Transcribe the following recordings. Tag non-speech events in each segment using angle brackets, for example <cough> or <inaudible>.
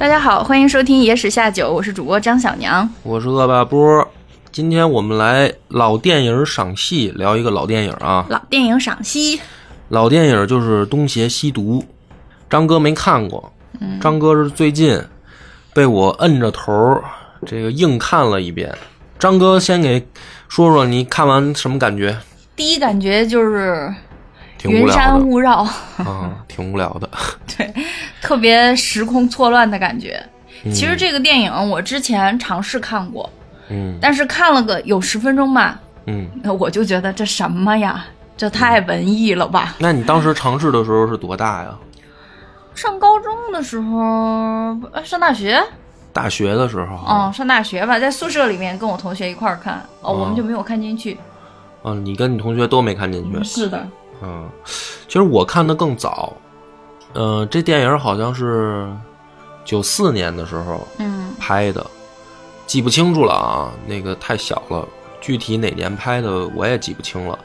大家好，欢迎收听《野史下酒》，我是主播张小娘。我是恶霸波。今天我们来老电影赏析，聊一个老电影啊。老电影赏析，老电影就是《东邪西毒》，张哥没看过。张哥是最近被我摁着头儿这个硬看了一遍。张哥先给说说你看完什么感觉？第一感觉就是挺无聊云山雾绕，<laughs> 啊，挺无聊的。<laughs> 对，特别时空错乱的感觉。嗯其实这个电影我之前尝试看过，嗯但是看了个有十分钟吧，嗯，那我就觉得这什么呀，这太文艺了吧。那你当时尝试的时候是多大呀？上高中的时候，呃上大学，大学的时候？哦，上大学吧，在宿舍里面跟我同学一块儿看，哦，我们就没有看进去。啊，你跟你同学都没看进去。是的，嗯，其实我看的更早，呃，这电影好像是九四年的时候嗯拍的，记不清楚了啊，那个太小了，具体哪年拍的我也记不清了。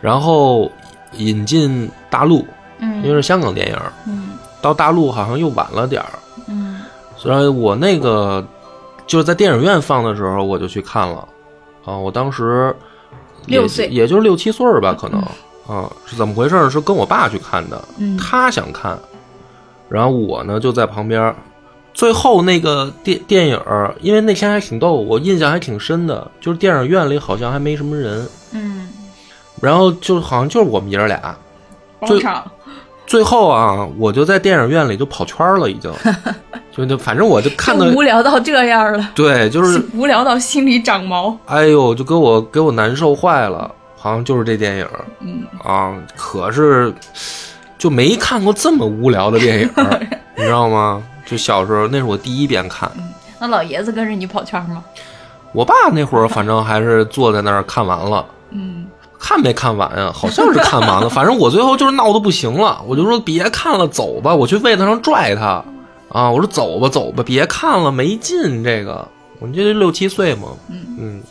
然后引进大陆，嗯因为嗯是香港电影，嗯到大陆好像又晚了点儿。嗯虽然我那个就是在电影院放的时候，我就去看了，啊，我当时也六岁也就是六七岁吧，可能啊，是怎么回事儿？是跟我爸去看的，嗯他想看，然后我呢就在旁边儿。最后那个电电影儿，因为那天还挺逗，我印象还挺深的，就是电影院里好像还没什么人，嗯，然后就好像就是我们爷儿俩。最，最后啊，我就在电影院里就跑圈儿了，已经，<laughs> 就就反正我就看的无聊到这样了，对，就是无聊到心里长毛。哎呦，就给我给我难受坏了，好像就是这电影嗯，啊，可是就没看过这么无聊的电影，<laughs> 你知道吗？就小时候那是我第一遍看，那老爷子跟着你跑圈吗？我爸那会儿反正还是坐在那儿看完了。嗯看没看完呀？好像是看完了，<laughs> 反正我最后就是闹得不行了，我就说别看了，走吧，我去位子上拽他啊！我说走吧，走吧，别看了，没劲。这个我这六七岁嘛，嗯嗯。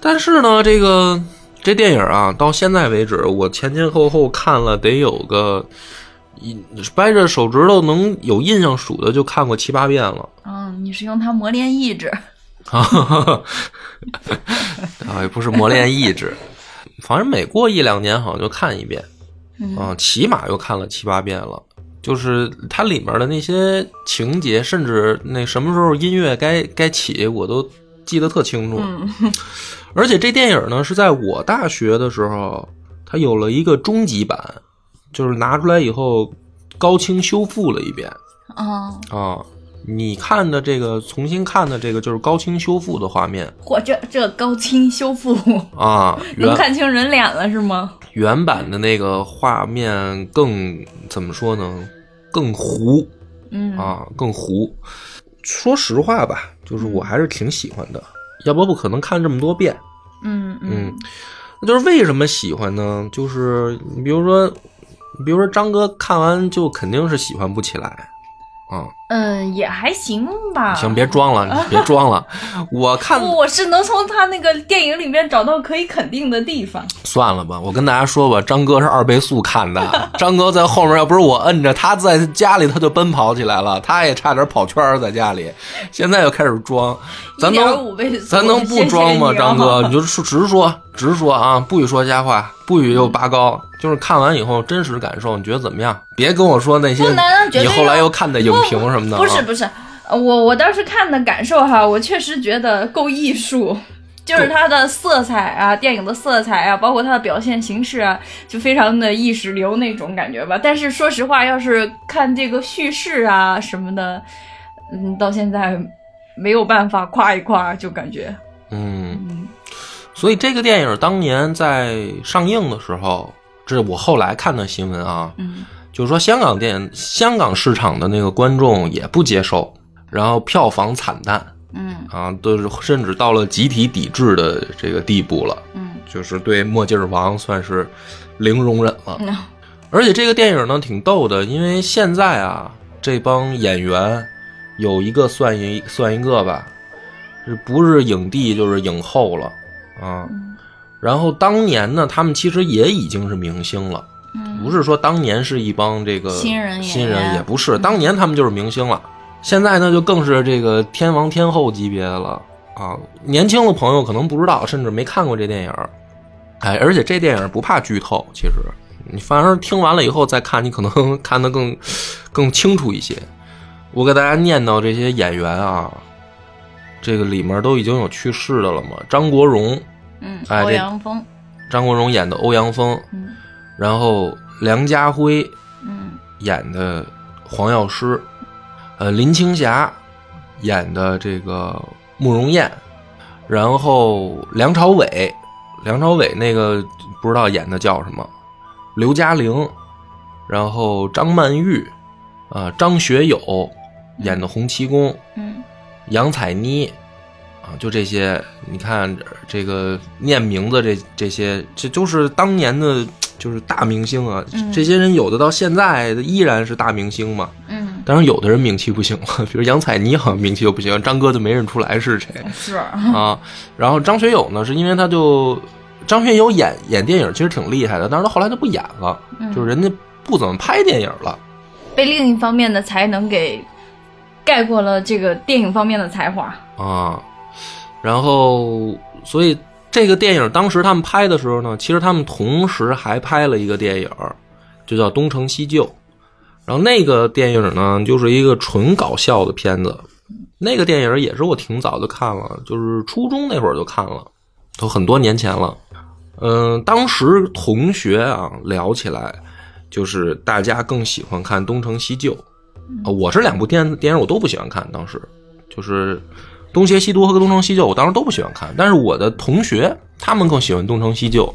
但是呢，这个这电影啊，到现在为止，我前前后后看了得有个一掰着手指头能有印象数的，就看过七八遍了。嗯，你是用它磨练意志。啊，啊，也不是磨练意志，反正每过一两年好像就看一遍，嗯啊，起码又看了七八遍了。就是它里面的那些情节，甚至那什么时候音乐该该起，我都记得特清楚。<laughs> 嗯而且这电影呢，是在我大学的时候，它有了一个终极版，就是拿出来以后高清修复了一遍啊，啊。你看的这个重新看的这个就是高清修复的画面嚯，这这高清修复啊，<laughs> 能看清人脸了是吗？原版的那个画面更怎么说呢？更糊嗯啊，更糊。说实话吧，就是我还是挺喜欢的，要不不可能看这么多遍。嗯嗯，那就是为什么喜欢呢？就是你比如说，比如说张哥看完就肯定是喜欢不起来啊。嗯，也还行吧。行，别装了，你 <laughs> 别装了。我看我是能从他那个电影里面找到可以肯定的地方。算了吧，我跟大家说吧，张哥是二倍速看的。<laughs> 张哥在后面，要不是我摁着，他在家里他就奔跑起来了，他也差点跑圈儿在家里。现在又开始装，咱能1.5倍速咱能不装吗？谢谢啊张哥，你就说直说直说啊，不许说瞎话，不许又拔高。就是看完以后真实感受，你觉得怎么样？别跟我说那些你后来又看的影评什么的、啊。不是不是，呃我我当时看的感受哈，我确实觉得够艺术。就是它的色彩啊，电影的色彩啊，包括它的表现形式啊，就非常的意识流那种感觉吧。但是说实话，要是看这个叙事啊什么的，嗯，到现在没有办法夸一夸，就感觉，嗯，嗯所以这个电影当年在上映的时候，这是我后来看的新闻啊，嗯就是说香港电香港市场的那个观众也不接受，然后票房惨淡。嗯。啊，都是甚至到了集体抵制的这个地步了，嗯。就是对墨镜王算是零容忍了。嗯。而且这个电影呢挺逗的，因为现在啊这帮演员有一个算一算一个吧，是不是影帝就是影后了啊？嗯。然后当年呢，他们其实也已经是明星了，嗯不是说当年是一帮这个新人新人也不是，当年他们就是明星了。现在呢就更是这个天王天后级别的了。啊！年轻的朋友可能不知道，甚至没看过这电影儿，哎，而且这电影不怕剧透，其实。你反而听完了以后再看，你可能看得更更清楚一些。我给大家念叨这些演员啊，这个里面都已经有去世的了嘛，张国荣，嗯，哎欧阳锋，张国荣演的欧阳锋，嗯。然后梁家辉嗯。演的黄药师，呃，林青霞演的这个慕容燕，然后梁朝伟，梁朝伟那个不知道演的叫什么，刘嘉玲，然后张曼玉，啊、张学友演的洪七公，嗯。杨采妮，啊，就这些，你看这个念名字这这些，这就是当年的，就是大明星啊。嗯这些人有的到现在依然是大明星嘛。嗯，当然，有的人名气不行了，<laughs> 比如杨采妮好像名气就不行，张哥就没认出来是谁是，啊。然后张学友呢，是因为他就张学友演演电影其实挺厉害的，但是他后来就不演了，嗯就是人家不怎么拍电影了。被另一方面的才能给盖过了这个电影方面的才华。啊，然后所以这个电影当时他们拍的时候呢，其实他们同时还拍了一个电影，就叫《东成西就》。然后那个电影呢，就是一个纯搞笑的片子。那个电影也是我挺早就看了，就是初中那会儿就看了，都很多年前了。嗯，当时同学啊聊起来，就是大家更喜欢看《东成西就》，我是两部电电影我都不喜欢看，当时就是《东邪西毒》和《东成西就》，我当时都不喜欢看，但是我的同学他们更喜欢《东成西就》，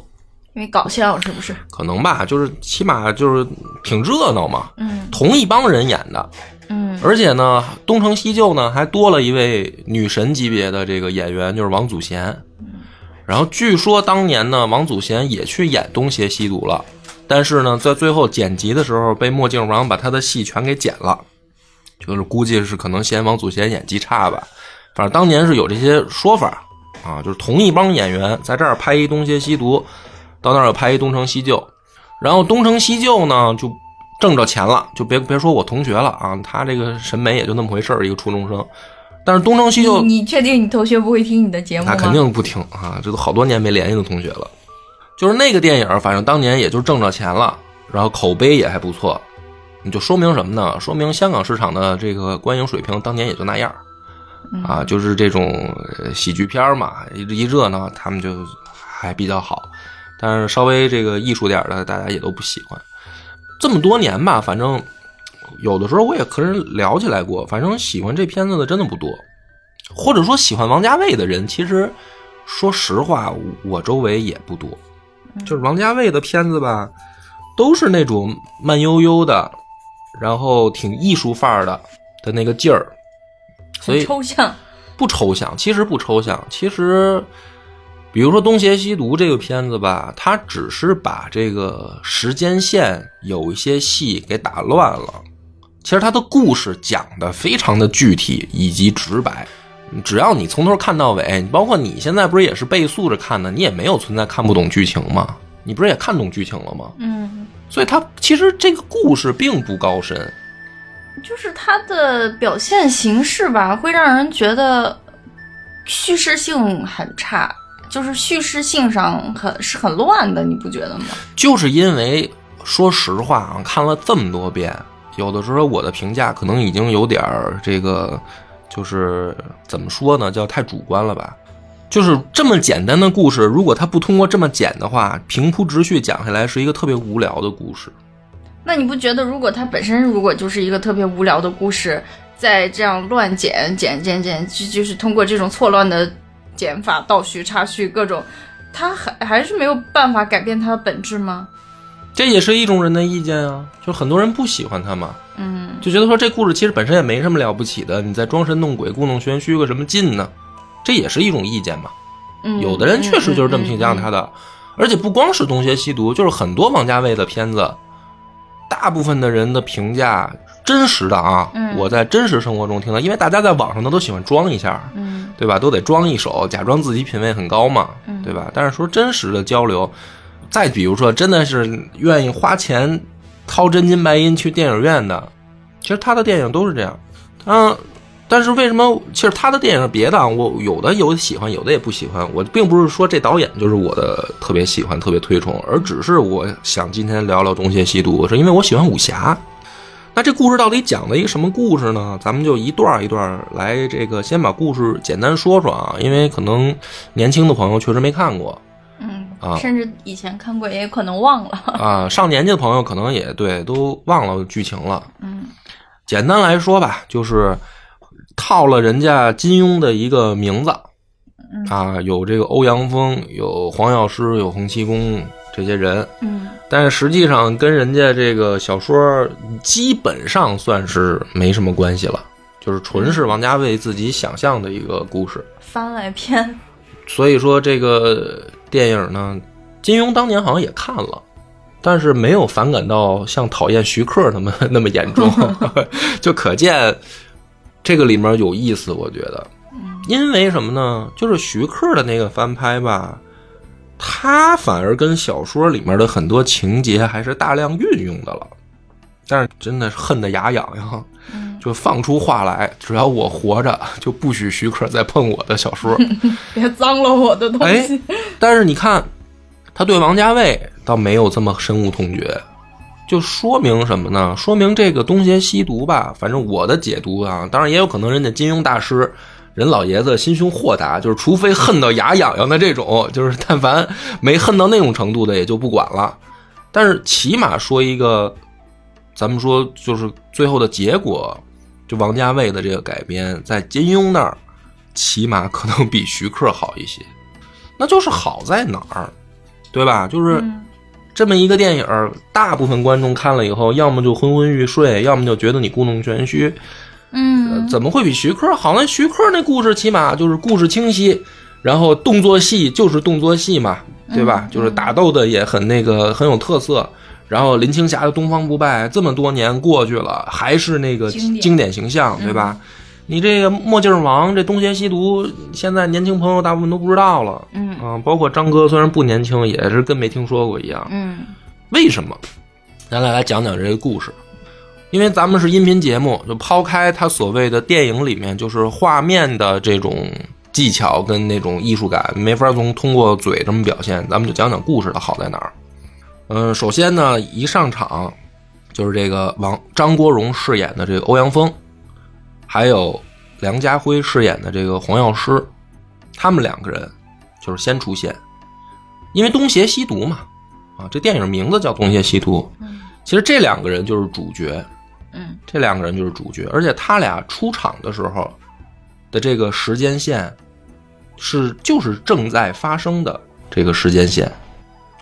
因为搞笑是不是？可能吧，就是起码就是挺热闹嘛，嗯同一帮人演的，嗯而且呢，《东成西就》呢还多了一位女神级别的这个演员，就是王祖贤。然后据说当年呢，王祖贤也去演《东邪西毒》了，但是呢，在最后剪辑的时候被墨镜王把他的戏全给剪了，就是估计是可能嫌王祖贤演技差吧。反正当年是有这些说法啊，就是同一帮演员在这儿拍一《东邪西毒》，到那儿又拍一《东成西就》，然后《东成西就》呢就挣着钱了，就别别说我同学了啊，他这个审美也就那么回事儿，一个初中生。但是《东成西就》你你确定你同学不会听你的节目吗？那肯定不听啊，这都好多年没联系的同学了。就是那个电影，反正当年也就挣着钱了，然后口碑也还不错。你就说明什么呢？说明香港市场的这个观影水平当年也就那样啊，就是这种呃喜剧片嘛，一一热闹，他们就还比较好。但是稍微这个艺术点的，大家也都不喜欢。这么多年吧，反正有的时候我也和人聊起来过，反正喜欢这片子的真的不多，或者说喜欢王家卫的人，其实说实话，我周围也不多。就是王家卫的片子吧，都是那种慢悠悠的，然后挺艺术范儿的的那个劲儿，所以抽象。不抽象，其实不抽象。其实，比如说《东邪西毒》这个片子吧，它只是把这个时间线有一些戏给打乱了。其实它的故事讲的非常的具体以及直白，只要你从头看到尾，包括你现在不是也是倍速着看的，你也没有存在看不懂剧情吗？你不是也看懂剧情了吗？嗯，所以它其实这个故事并不高深，就是它的表现形式吧，会让人觉得叙事性很差，就是叙事性上很是很乱的，你不觉得吗？就是因为说实话啊，看了这么多遍，有的时候我的评价可能已经有点儿这个，就是怎么说呢，叫太主观了吧。就是这么简单的故事，如果它不通过这么剪的话，平铺直叙讲下来是一个特别无聊的故事。那你不觉得，如果它本身如果就是一个特别无聊的故事，再这样乱剪剪剪剪，就就是通过这种错乱的剪法、倒叙、插叙各种，它还还是没有办法改变它的本质吗？这也是一种人的意见啊，就很多人不喜欢它嘛，嗯，就觉得说这故事其实本身也没什么了不起的，你在装神弄鬼、故弄玄虚个什么劲呢？这也是一种意见嘛。嗯有的人确实就是这么评价他的。的，而且不光是《东邪西毒》，就是很多王家卫的片子，大部分的人的评价真实的啊，嗯我在真实生活中听到，因为大家在网上呢都喜欢装一下，嗯对吧？都得装一手，假装自己品味很高嘛，嗯对吧？但是说真实的交流，再比如说真的是愿意花钱掏真金白银去电影院的，其实他的电影都是这样，嗯，但是为什么？其实他的电影别的啊我有的有喜欢，有的也不喜欢。我并不是说这导演就是我的特别喜欢、特别推崇，而只是我想今天聊聊《东邪西毒》，是因为我喜欢武侠。那这故事到底讲的一个什么故事呢？咱们就一段一段来，这个先把故事简单说说啊，因为可能年轻的朋友确实没看过嗯，啊甚至以前看过，也可能忘了。啊，<laughs> 上年纪的朋友可能也对都忘了剧情了。嗯简单来说吧，就是套了人家金庸的一个名字。啊，有这个欧阳锋，有黄药师，有洪七公这些人，嗯。但是实际上跟人家这个小说基本上算是没什么关系了，就是纯是王家卫自己想象的一个故事。番外篇。所以说这个电影呢，金庸当年好像也看了，但是没有反感到像讨厌徐克他们 <laughs> 那么严重，<laughs> 就可见这个里面有意思。我觉得，因为什么呢？就是徐克的那个翻拍吧，他反而跟小说里面的很多情节还是大量运用的了，但是真的是恨得牙痒痒。就放出话来，只要我活着，就不许徐克再碰我的小说。<laughs> 别脏了我的东哎西。，但是你看，他对王家卫倒没有这么深恶痛绝，就说明什么呢？说明这个东邪西毒吧，反正我的解读啊，当然也有可能人家金庸大师。人老爷子心胸豁达，就是除非恨到牙痒痒的这种，<laughs> 就是但凡没恨到那种程度的，也就不管了。但是起码说一个，咱们说就是最后的结果，就王家卫的这个改编，在金庸那儿，起码可能比徐克好一些。那就是好在哪儿，对吧？就是这么一个电影，大部分观众看了以后，要么就昏昏欲睡，要么就觉得你故弄玄虚。嗯，怎么会比徐克好？呢徐克那故事起码就是故事清晰，然后动作戏就是动作戏嘛，对吧？就是打斗的也很那个很有特色。然后林青霞的东方不败这么多年过去了，还是那个经典形象，对吧？你这个墨镜王这东邪西毒，现在年轻朋友大部分都不知道了。嗯啊，包括张哥，虽然不年轻，也是跟没听说过一样。嗯为什么？咱来来讲讲这个故事，因为咱们是音频节目，就抛开他所谓的电影里面就是画面的这种技巧跟那种艺术感，没法从通过嘴这么表现，咱们就讲讲故事的好在哪儿。嗯，首先呢，一上场就是这个王张国荣饰演的这个欧阳锋，还有梁家辉饰演的这个黄药师，他们两个人就是先出现，因为东邪西毒嘛，啊，这电影名字叫《东邪西毒》，其实这两个人就是主角，嗯。这两个人就是主角，而且他俩出场的时候的这个时间线是就是正在发生的这个时间线，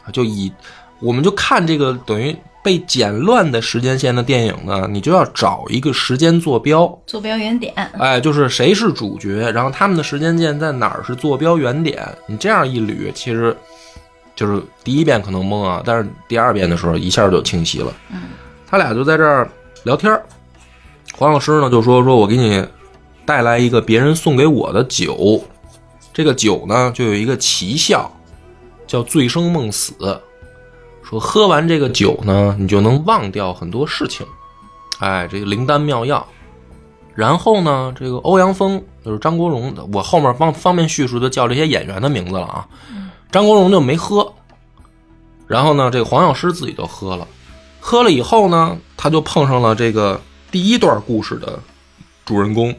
啊，就以我们就看这个等于被剪乱的时间线的电影呢，你就要找一个时间坐标，坐标原点。哎，就是谁是主角，然后他们的时间线在哪儿是坐标原点，你这样一捋，其实就是第一遍可能懵啊，但是第二遍的时候一下就清晰了。嗯，他俩就在这儿聊天儿黄老师呢就说说我给你带来一个别人送给我的酒，这个酒呢就有一个奇效，叫醉生梦死。说喝完这个酒呢，你就能忘掉很多事情，哎，这个灵丹妙药。然后呢，这个欧阳锋就是张国荣的，我后面方方便叙述的叫这些演员的名字了啊。张国荣就没喝，然后呢，这个黄药师自己就喝了，喝了以后呢，他就碰上了这个第一段故事的主人公。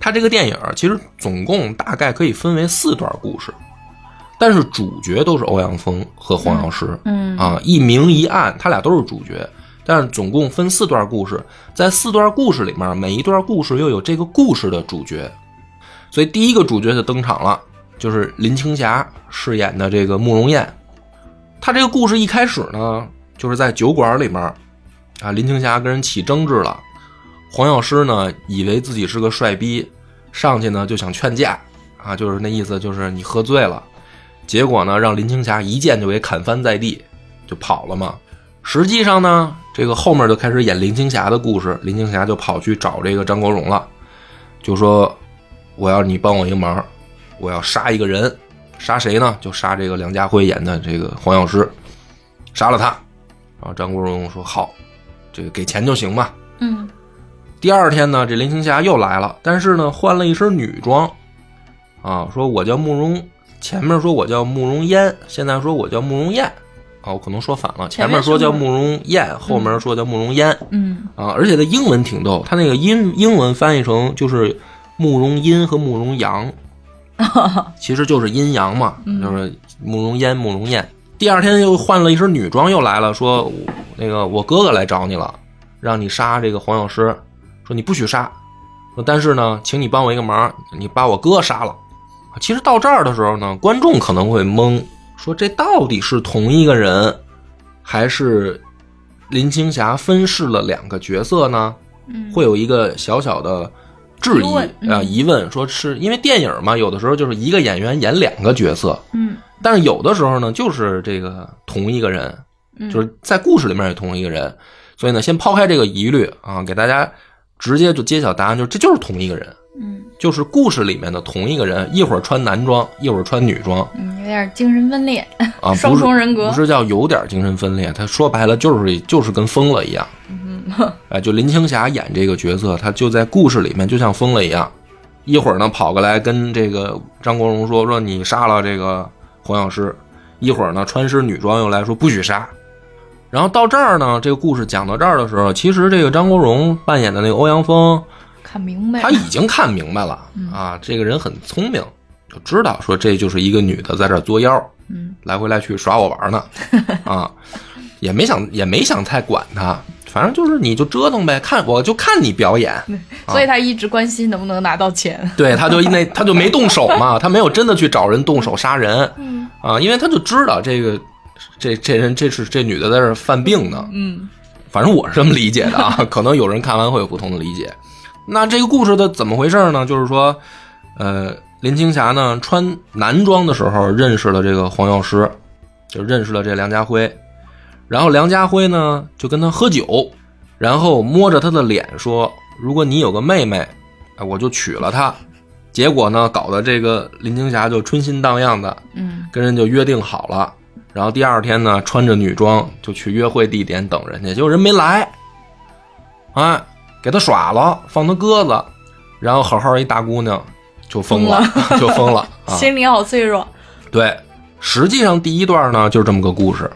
他这个电影其实总共大概可以分为四段故事，但是主角都是欧阳锋和黄药师。嗯啊，一明一暗，他俩都是主角，但是总共分四段故事，在四段故事里面，每一段故事又有这个故事的主角，所以第一个主角就登场了，就是林青霞饰演的这个慕容燕。她这个故事一开始呢，就是在酒馆里面，啊，林青霞跟人起争执了，黄药师呢以为自己是个帅逼，上去呢就想劝架，啊，就是那意思，就是你喝醉了。结果呢，让林青霞一剑就给砍翻在地，就跑了嘛。实际上呢，这个后面就开始演林青霞的故事，林青霞就跑去找这个张国荣了，就说我要你帮我一个忙，我要杀一个人，杀谁呢？就杀这个梁家辉演的这个黄药师，杀了他。然后张国荣说好，这个给钱就行吧。嗯第二天呢，这林青霞又来了，但是呢，换了一身女装，啊，说我叫慕容，前面说我叫慕容嫣，现在说我叫慕容燕，哦，我可能说反了，前面说叫慕容燕，后面说叫慕容嫣，嗯。啊，而且它英文挺逗，他那个英英文翻译成就是慕容阴和慕容阳，<laughs> 其实就是阴阳嘛，就是慕容嫣、慕容燕。第二天又换了一身女装，又来了，说那个我哥哥来找你了，让你杀这个黄药师，说你不许杀，说但是呢，请你帮我一个忙，你把我哥杀了。其实到这儿的时候呢，观众可能会懵，说这到底是同一个人，还是林青霞分饰了两个角色呢？嗯，会有一个小小的质疑啊、嗯疑问，说是因为电影嘛，有的时候就是一个演员演两个角色，嗯但是有的时候呢，就是这个同一个人，嗯就是在故事里面也同一个人，所以呢，先抛开这个疑虑啊，给大家直接就揭晓答案，就是这就是同一个人，嗯。就是故事里面的同一个人，一会儿穿男装，一会儿穿女装。嗯，有点精神分裂，啊，<laughs> 双重人格。不是叫有点精神分裂，他说白了就是就是跟疯了一样，嗯。哎，就林青霞演这个角色，她就在故事里面就像疯了一样，一会儿呢跑过来跟这个张国荣说说你杀了这个黄药师，一会儿呢穿身女装又来说不许杀，然后到这儿呢，这个故事讲到这儿的时候，其实这个张国荣扮演的那个欧阳锋，看明白。他已经看明白了嗯。啊，这个人很聪明，就知道说这就是一个女的在这儿作妖，嗯。来回来去耍我玩呢，<laughs> 啊，也没想也没想太管他，反正就是你就折腾呗，看我就看你表演，所以他一直关心能不能拿到钱。<laughs> 对，他就那他就没动手嘛，<laughs> 他没有真的去找人动手杀人嗯。啊，因为他就知道这个这这人这是这女的在这犯病呢，嗯。反正我是这么理解的啊，可能有人看完会有不同的理解。那这个故事的怎么回事呢？就是说，呃，林青霞呢穿男装的时候认识了这个黄药师，就认识了这梁家辉，然后梁家辉呢就跟他喝酒，然后摸着他的脸说：“如果你有个妹妹，哎，我就娶了她。”结果呢，搞得这个林青霞就春心荡漾的，嗯跟人就约定好了，然后第二天呢，穿着女装就去约会地点等人家，结果人没来，哎，给他耍了，放他鸽子，然后好好一大姑娘就疯了，<laughs> 就疯了啊！心里好脆弱。对，实际上第一段呢就是这么个故事，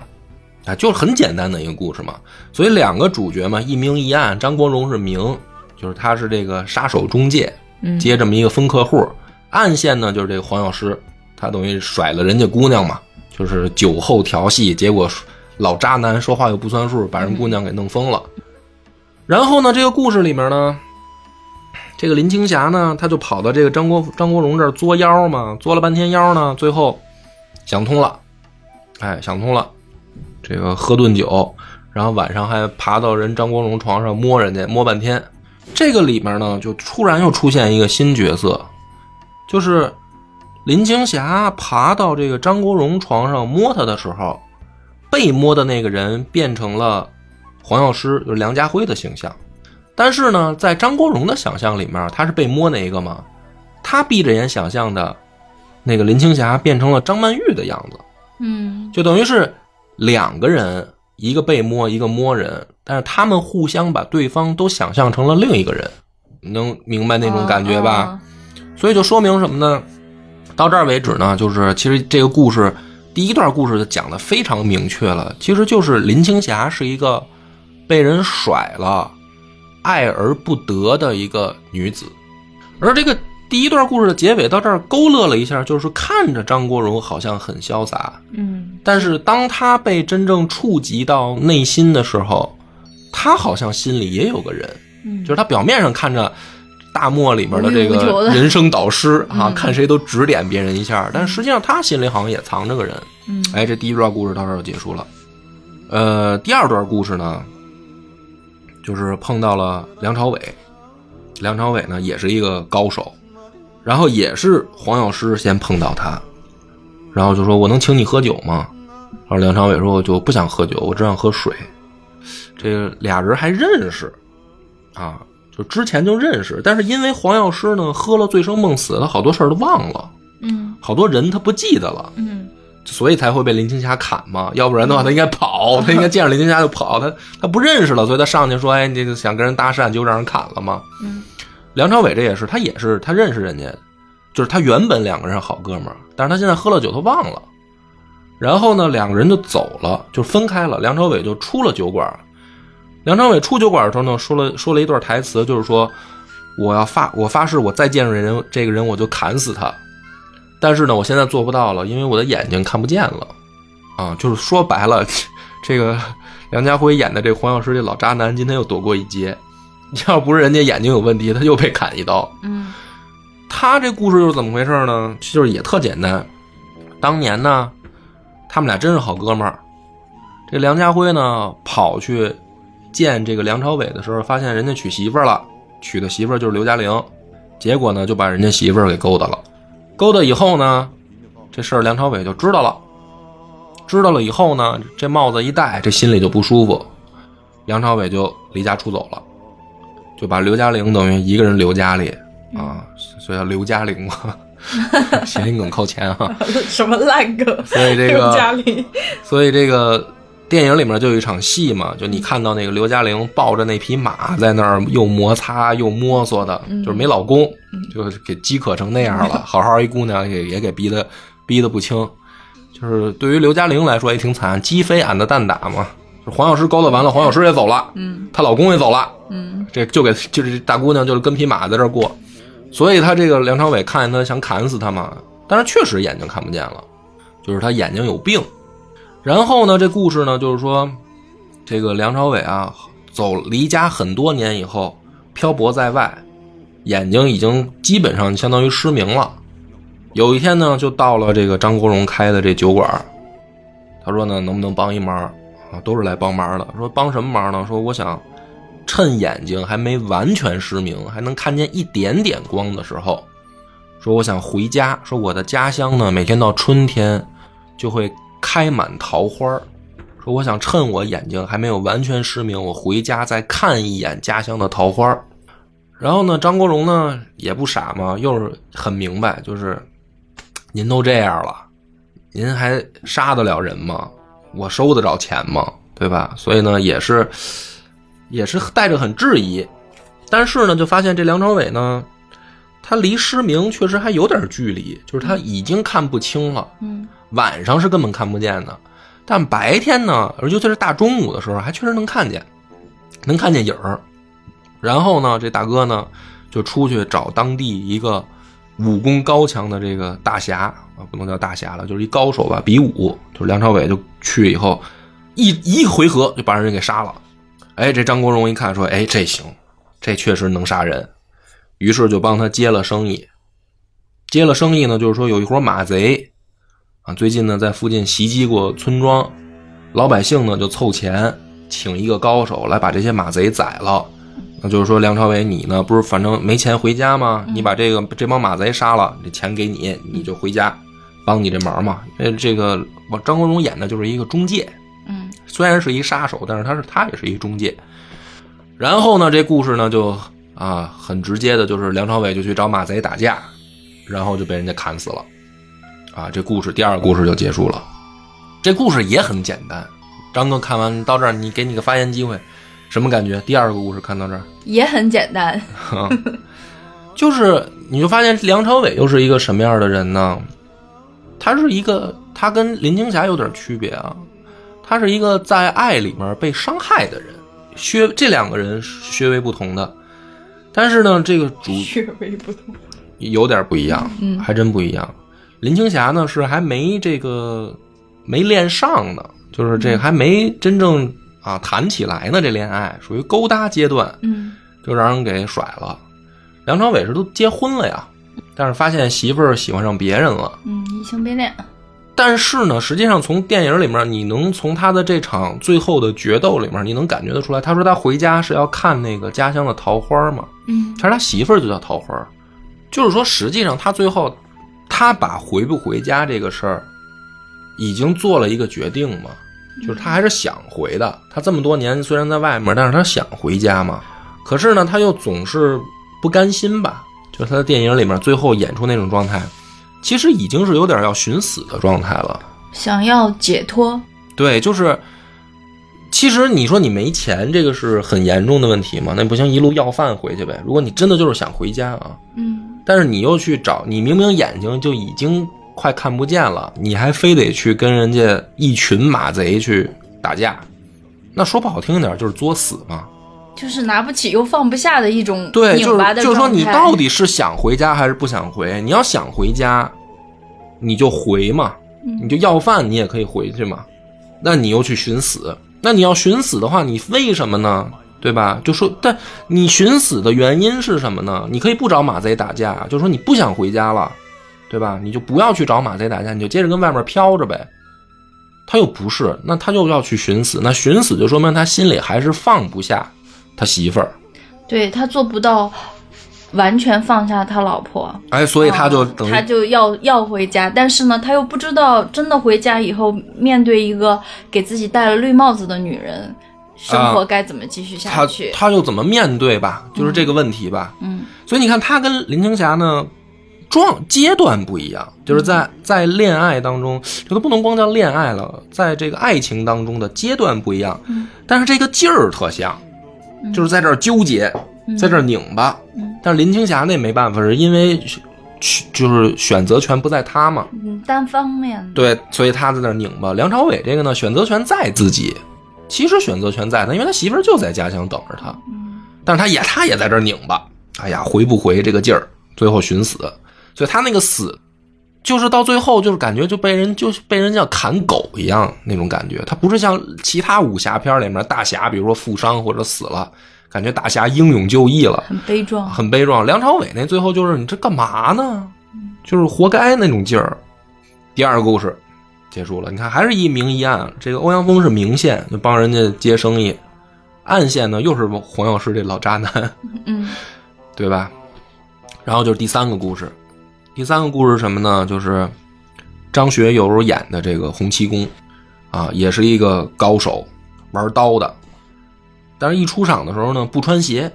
啊，就是很简单的一个故事嘛。所以两个主角嘛，一明一暗，张国荣是明，就是他是这个杀手中介，嗯接这么一个疯客户。暗线呢就是这个黄药师，他等于甩了人家姑娘嘛，就是酒后调戏，结果老渣男说话又不算数，把人姑娘给弄疯了。然后呢，这个故事里面呢，这个林青霞呢，她就跑到这个张国张国荣这儿作妖嘛，作了半天妖呢，最后想通了，哎，想通了，这个喝顿酒，然后晚上还爬到人张国荣床上摸人家，摸半天。这个里面呢，就突然又出现一个新角色，就是林青霞爬到这个张国荣床上摸他的时候，被摸的那个人变成了黄药师，就是梁家辉的形象。但是呢，在张国荣的想象里面，他是被摸那一个嘛，他闭着眼想象的，那个林青霞变成了张曼玉的样子，嗯就等于是两个人，一个被摸，一个摸人，但是他们互相把对方都想象成了另一个人，能明白那种感觉吧？啊所以就说明什么呢？到这儿为止呢，就是其实这个故事第一段故事讲的非常明确了，其实就是林青霞是一个被人甩了、爱而不得的一个女子，而这个第一段故事的结尾到这儿勾勒了一下，就是看着张国荣好像很潇洒，嗯但是当他被真正触及到内心的时候，他好像心里也有个人，嗯，就是他表面上看着大漠里面的这个人生导师 <laughs> 啊，嗯看谁都指点别人一下，但实际上他心里好像也藏着个人。嗯哎，这第一段故事到这儿就结束了。呃，第二段故事呢，就是碰到了梁朝伟。梁朝伟呢也是一个高手，然后也是黄药师先碰到他，然后就说：“我能请你喝酒吗？”然后梁朝伟说：“我就不想喝酒，我只想喝水。”这俩人还认识啊，就之前就认识，但是因为黄药师呢喝了醉生梦死，他好多事儿都忘了，嗯好多人他不记得了。嗯所以才会被林青霞砍嘛，要不然的话他应该跑，<laughs> 他应该见着林青霞就跑，他他不认识了，所以他上去说，哎，你这个想跟人搭讪，就让人砍了嘛。嗯，梁朝伟这也是，他也是他认识人家，就是他原本两个人好哥们儿，但是他现在喝了酒，他忘了。然后呢，两个人就走了，就分开了。梁朝伟就出了酒馆。梁朝伟出酒馆的时候呢，说了说了一段台词，就是说我要发我发誓，我再见着人这个人我就砍死他。但是呢，我现在做不到了，因为我的眼睛看不见了。啊，就是说白了，这个梁家辉演的这黄药师这老渣男，今天又躲过一劫。要不是人家眼睛有问题，他又被砍一刀。嗯他这故事又是怎么回事呢？就是也特简单。当年呢，他们俩真是好哥们儿。这梁家辉呢，跑去见这个梁朝伟的时候，发现人家娶媳妇儿了，娶的媳妇儿就是刘嘉玲。结果呢，就把人家媳妇儿给勾搭了。勾搭以后呢，这事儿梁朝伟就知道了。知道了以后呢，这帽子一戴，这心里就不舒服。梁朝伟就离家出走了，就把刘嘉玲等于一个人留家里啊，所以叫刘嘉玲嘛，谐音梗靠前啊、<laughs> 什么烂梗？所以这个家里，所以这个电影里面就有一场戏嘛，就你看到那个刘嘉玲抱着那匹马在那儿又摩擦又摸索的，就是没老公，就给饥渴成那样了，好好一姑娘也也给逼得逼得不轻。就是对于刘嘉玲来说也挺惨，鸡飞俺的蛋打嘛。就黄药师勾搭完了，黄药师也走了，嗯她老公也走了，嗯这就给就是大姑娘就是跟匹马在这儿过，所以她这个梁朝伟看见她想砍死她嘛，但是确实眼睛看不见了，就是她眼睛有病。然后呢，这故事呢就是说，这个梁朝伟啊走离家很多年以后，漂泊在外，眼睛已经基本上相当于失明了。有一天呢，就到了这个张国荣开的这酒馆，他说呢，能不能帮一忙啊？都是来帮忙的。说帮什么忙呢？说我想趁眼睛还没完全失明，还能看见一点点光的时候，说我想回家。说我的家乡呢，每天到春天就会开满桃花说我想趁我眼睛还没有完全失明，我回家再看一眼家乡的桃花然后呢，张国荣呢也不傻嘛，又是很明白，就是您都这样了，您还杀得了人吗？我收得着钱吗？对吧？所以呢，也是也是带着很质疑，但是呢，就发现这梁朝伟呢，他离失明确实还有点距离，就是他已经看不清了，嗯晚上是根本看不见的，但白天呢，而尤其是大中午的时候，还确实能看见，能看见影儿。然后呢，这大哥呢就出去找当地一个武功高强的这个大侠啊，不能叫大侠了，就是一高手吧，比武。就是梁朝伟就去以后，一一回合就把人给杀了。哎，这张国荣一看说，哎，这行，这确实能杀人，于是就帮他接了生意。接了生意呢，就是说有一伙马贼啊，最近呢在附近袭击过村庄，老百姓呢就凑钱请一个高手来把这些马贼宰了。那就是说，梁朝伟，你呢不是反正没钱回家吗？你把这个这帮马贼杀了，这钱给你，你就回家，帮你这忙嘛。因为这个我张国荣演的就是一个中介，嗯虽然是一杀手，但是他是他也是一中介。然后呢，这故事呢就啊很直接的，就是梁朝伟就去找马贼打架，然后就被人家砍死了。啊，这故事第二个故事就结束了。这故事也很简单。张哥看完到这儿，你给你个发言机会，什么感觉？第二个故事看到这儿，也很简单。<laughs> 啊，就是你就发现梁朝伟又是一个什么样的人呢？他是一个，他跟林青霞有点区别啊。他是一个在爱里面被伤害的人，薛这两个人是薛微不同的。但是呢，这个主穴位不同。有点不一样，嗯还真不一样。林青霞呢是还没这个没恋上呢，就是这个还没真正啊谈起来呢，这恋爱属于勾搭阶段。嗯就让人给甩了。梁朝伟是都结婚了呀，但是发现媳妇儿喜欢上别人了。嗯，移情别恋。但是呢，实际上从电影里面，你能从他的这场最后的决斗里面，你能感觉得出来，他说他回家是要看那个家乡的桃花嘛。嗯其实他媳妇儿就叫桃花，就是说，实际上他最后他把回不回家这个事儿已经做了一个决定嘛，就是他还是想回的。他这么多年虽然在外面，但是他想回家嘛。可是呢，他又总是不甘心吧？就是他的电影里面最后演出那种状态，其实已经是有点要寻死的状态了。想要解脱，对，就是，其实你说你没钱，这个是很严重的问题嘛？那不行，一路要饭回去呗。如果你真的就是想回家啊，嗯，但是你又去找，你明明眼睛就已经快看不见了，你还非得去跟人家一群马贼去打架，那说不好听点就是作死嘛。就是拿不起又放不下的一种对，就是就是说，你到底是想回家还是不想回？你要想回家，你就回嘛，嗯你就要饭，你也可以回去嘛。那你又去寻死，那你要寻死的话，你为什么呢？对吧？就说，但你寻死的原因是什么呢？你可以不找马贼打架，就说你不想回家了，对吧？你就不要去找马贼打架，你就接着跟外面飘着呗。他又不是，那他又要去寻死，那寻死就说明他心里还是放不下他媳妇儿。对他做不到完全放下他老婆，哎，所以他就哦等于、他就要要回家，但是呢，他又不知道真的回家以后，面对一个给自己戴了绿帽子的女人，生活该怎么继续下他去？他又怎么面对吧？就是这个问题吧。嗯所以你看，他跟林青霞呢，状阶段不一样，就是嗯在在恋爱当中，这都不能光叫恋爱了，在这个爱情当中的阶段不一样，嗯但是这个劲儿特像，就是在这儿纠结，在这儿拧巴。嗯但是林青霞那没办法，是因为就是选择权不在他嘛，嗯，单方面的，对，所以他在那儿拧巴。梁朝伟这个呢，选择权在自己，其实选择权在他，因为他媳妇儿就在家乡等着他。嗯但是他也他也在这儿拧巴，哎呀，回不回这个劲儿，最后寻死，所以他那个死，就是到最后就是感觉就被人就是被人像砍狗一样那种感觉，他不是像其他武侠片里面大侠，比如说负伤或者死了，感觉大侠英勇就义了，很悲壮。很悲壮。梁朝伟那最后就是你这干嘛呢？就是活该那种劲儿。第二个故事结束了，你看还是一明一暗。这个欧阳锋是明线，就帮人家接生意；暗线呢又是黄药师这老渣男，嗯对吧？然后就是第三个故事，第三个故事什么呢？就是张学友演的这个洪七公啊，也是一个高手，玩刀的。但是，一出场的时候呢，不穿鞋，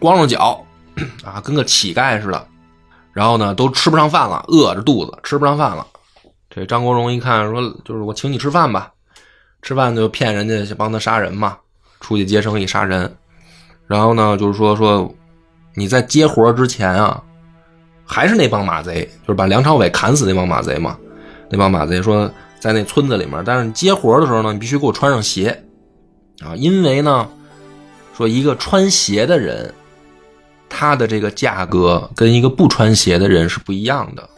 光着脚啊，跟个乞丐似的。然后呢，都吃不上饭了，饿着肚子，吃不上饭了。这张国荣一看说：“就是我请你吃饭吧。”吃饭就骗人家去帮他杀人嘛，出去接生意杀人。然后呢，就是说说你在接活之前啊，还是那帮马贼，就是把梁朝伟砍死那帮马贼嘛。那帮马贼说在那村子里面，但是你接活的时候呢，你必须给我穿上鞋啊，因为呢，说一个穿鞋的人，他的这个价格跟一个不穿鞋的人是不一样的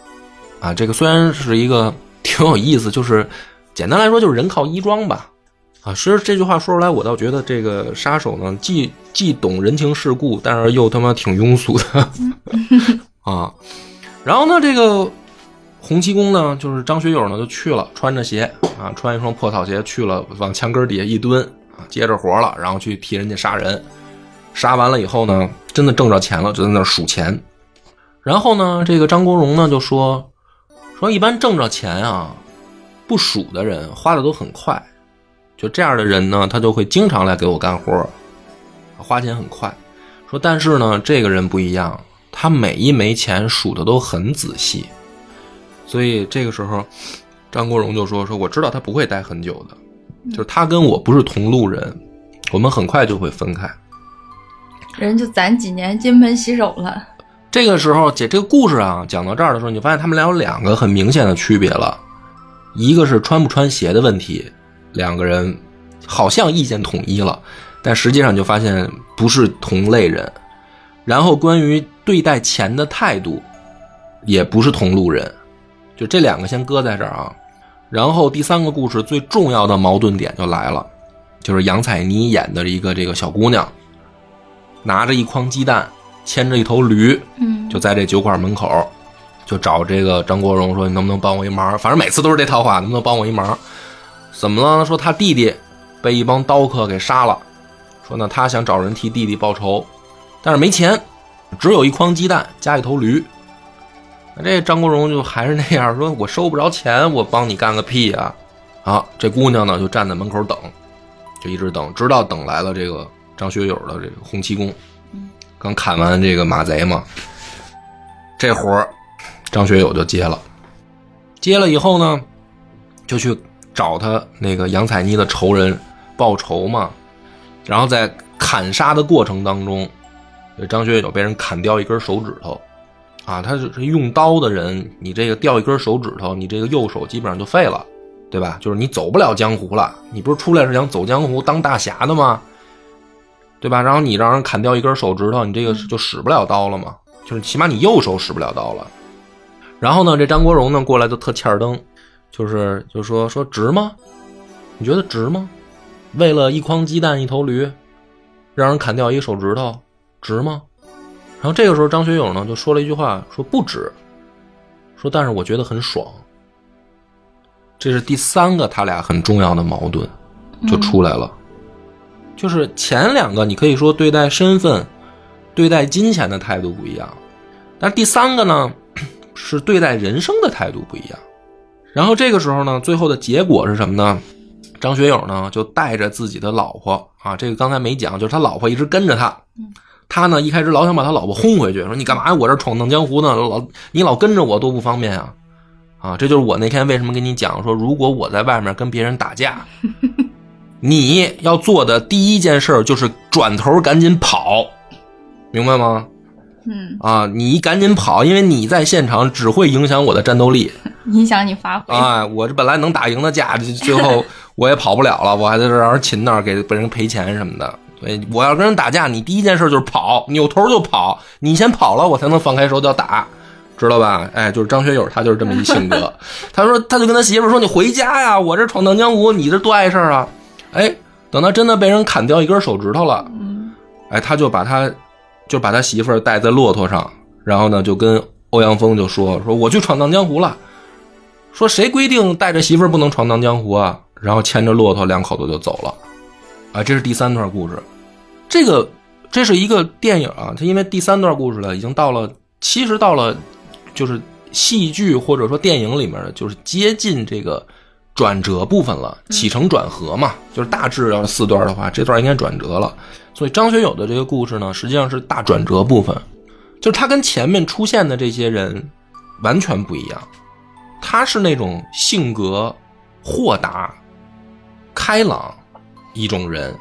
啊。这个虽然是一个挺有意思，就是简单来说就是人靠衣装吧。啊，其实这句话说出来，我倒觉得这个杀手呢，既既懂人情世故，但是又他妈挺庸俗的 <laughs> 啊。然后呢，这个洪七公呢，就是张学友呢，就去了，穿着鞋啊，穿一双破草鞋去了，往墙根底下一蹲啊，接着活了，然后去替人家杀人。杀完了以后呢，真的挣着钱了，就在那数钱。然后呢，这个张国荣呢就说说一般挣着钱啊，不数的人花的都很快。就这样的人呢，他就会经常来给我干活，花钱很快。说但是呢，这个人不一样，他每一枚钱数的都很仔细。所以这个时候，张国荣就说：“说我知道他不会待很久的，就是他跟我不是同路人，我们很快就会分开。”人就攒几年金盆洗手了。这个时候，姐这个故事啊讲到这儿的时候，你发现他们俩有两个很明显的区别了，一个是穿不穿鞋的问题，两个人好像意见统一了，但实际上就发现不是同类人。然后关于对待钱的态度，也不是同路人，就这两个先搁在这儿啊。然后第三个故事最重要的矛盾点就来了，就是杨采妮演的一个这个小姑娘，拿着一筐鸡蛋，牵着一头驴，嗯，就在这酒馆门口，就找这个张国荣说：“你能不能帮我一忙？”反正每次都是这套话，能不能帮我一忙？怎么了？说他弟弟被一帮刀客给杀了，说呢他想找人替弟弟报仇，但是没钱，只有一筐鸡蛋加一头驴。那这张国荣就还是那样说：“我收不着钱，我帮你干个屁啊！”好，这姑娘呢就站在门口等，就一直等，直到等来了这个张学友的这个洪七公，刚砍完这个马贼嘛，这活张学友就接了。接了以后呢，就去找他那个杨采妮的仇人报仇嘛。然后在砍杀的过程当中，这张学友被人砍掉一根手指头，啊，他是用刀的人，你这个掉一根手指头，你这个右手基本上就废了，对吧？就是你走不了江湖了。你不是出来是想走江湖当大侠的吗？对吧？然后你让人砍掉一根手指头，你这个就使不了刀了嘛？就是起码你右手使不了刀了。然后呢，这张国荣呢过来就特欠儿登，就是就说说值吗？你觉得值吗？为了一筐鸡蛋一头驴，让人砍掉一手指头，值吗？然后这个时候张学友呢就说了一句话，说不值。说但是我觉得很爽。这是第三个他俩很重要的矛盾就出来了。就是前两个你可以说对待身份、对待金钱的态度不一样，但是第三个呢是对待人生的态度不一样。然后这个时候呢，最后的结果是什么呢？张学友呢就带着自己的老婆啊，这个刚才没讲，就是他老婆一直跟着他。他呢一开始老想把他老婆轰回去，说你干嘛呀？我这闯荡江湖呢，老你老跟着我多不方便啊！啊，这就是我那天为什么跟你讲说，如果我在外面跟别人打架。<laughs> 你要做的第一件事就是转头赶紧跑，明白吗？嗯，啊，你赶紧跑，因为你在现场只会影响我的战斗力，<laughs> 影响你发挥。哎，我这本来能打赢的架，最后我也跑不了了，我还在这让人擒那儿给被人赔钱什么的。所以我要跟人打架，你第一件事就是跑，扭头就跑，你先跑了，我才能放开手脚打，知道吧？哎，就是张学友，他就是这么一性格。<laughs> 他说，他就跟他媳妇说：“你回家呀，我这闯荡江湖，你这多碍事儿啊。”哎，等他真的被人砍掉一根手指头了，哎，他就把他，就把他媳妇儿带在骆驼上，然后呢，就跟欧阳锋就说：“说我去闯荡江湖了。”说谁规定带着媳妇儿不能闯荡江湖啊？然后牵着骆驼，两口子就走了。啊，这是第三段故事。这个这是一个电影啊，它因为第三段故事了，已经到了，其实到了就是戏剧或者说电影里面的，就是接近这个。转折部分了，起承转合嘛，就是大致要是四段的话，这段应该转折了。所以张学友的这个故事呢，实际上是大转折部分，就是他跟前面出现的这些人完全不一样。他是那种性格豁达、开朗一种人，